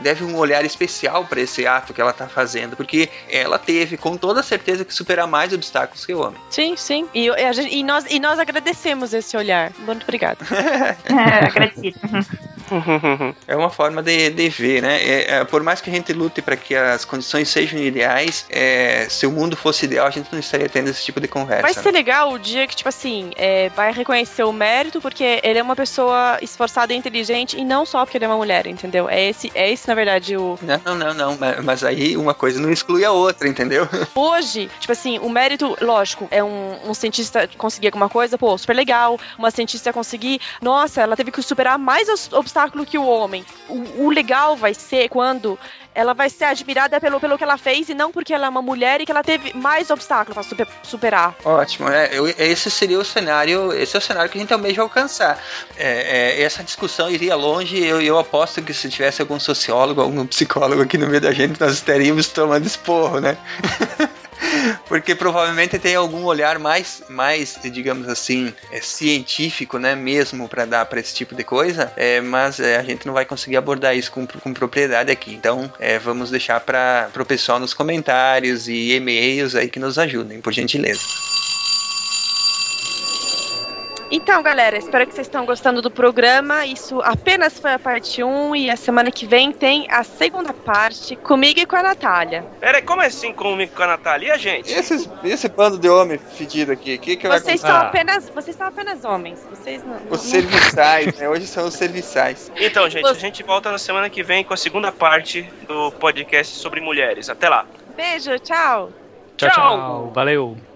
Speaker 1: deve um olhar especial para esse ato que ela tá fazendo. Porque ela teve, com toda certeza, que superar mais obstáculos que o homem.
Speaker 3: Sim, sim. E, gente, e, nós, e nós agradecemos esse olhar. Muito obrigada.
Speaker 4: é, agradecido.
Speaker 1: é uma forma de, de ver, né? É, é, por mais que a gente lute para que as condições sejam ideais, é, se o mundo fosse ideal, a gente não estaria tendo esse tipo de conversa.
Speaker 3: Vai ser legal o dia que, tipo assim, é, vai reconhecer o mérito porque ele é uma pessoa esforçada e inteligente e não só porque ele é uma mulher, entendeu? É esse, é esse na verdade, o.
Speaker 1: Não, não, não, mas aí uma coisa não exclui a outra, entendeu?
Speaker 3: Hoje, tipo assim, o mérito, lógico, é um, um cientista conseguir alguma coisa, pô, super legal. Uma cientista conseguir, nossa, ela teve que superar mais obstáculo que o homem. O, o legal vai ser quando ela vai ser admirada pelo, pelo que ela fez e não porque ela é uma mulher e que ela teve mais obstáculos para super, superar.
Speaker 1: Ótimo, é, eu, esse seria o cenário, esse é o cenário que a gente almeja alcançar. É, é, essa discussão iria longe, eu, eu aposto que se tivesse algum sociólogo, algum psicólogo aqui no meio da gente, nós estaríamos tomando esporro, né? Porque provavelmente tem algum olhar mais, mais digamos assim, é, científico, né, mesmo para dar para esse tipo de coisa, é, mas é, a gente não vai conseguir abordar isso com, com propriedade aqui. Então, é, vamos deixar para o pessoal nos comentários e e-mails aí que nos ajudem, por gentileza.
Speaker 3: Então, galera, espero que vocês estão gostando do programa. Isso apenas foi a parte 1 e a semana que vem tem a segunda parte comigo e com a Natália.
Speaker 5: Peraí, como é assim comigo e com a Natália? E a gente?
Speaker 1: Esse, esse bando de homem fedido aqui, que que
Speaker 3: vocês vai são apenas Vocês são apenas homens. Vocês não.
Speaker 1: Os não... serviçais, né? Hoje são os serviçais.
Speaker 5: Então, gente, a gente volta na semana que vem com a segunda parte do podcast sobre mulheres. Até lá.
Speaker 3: Beijo, tchau.
Speaker 2: Tchau, tchau. tchau. Valeu.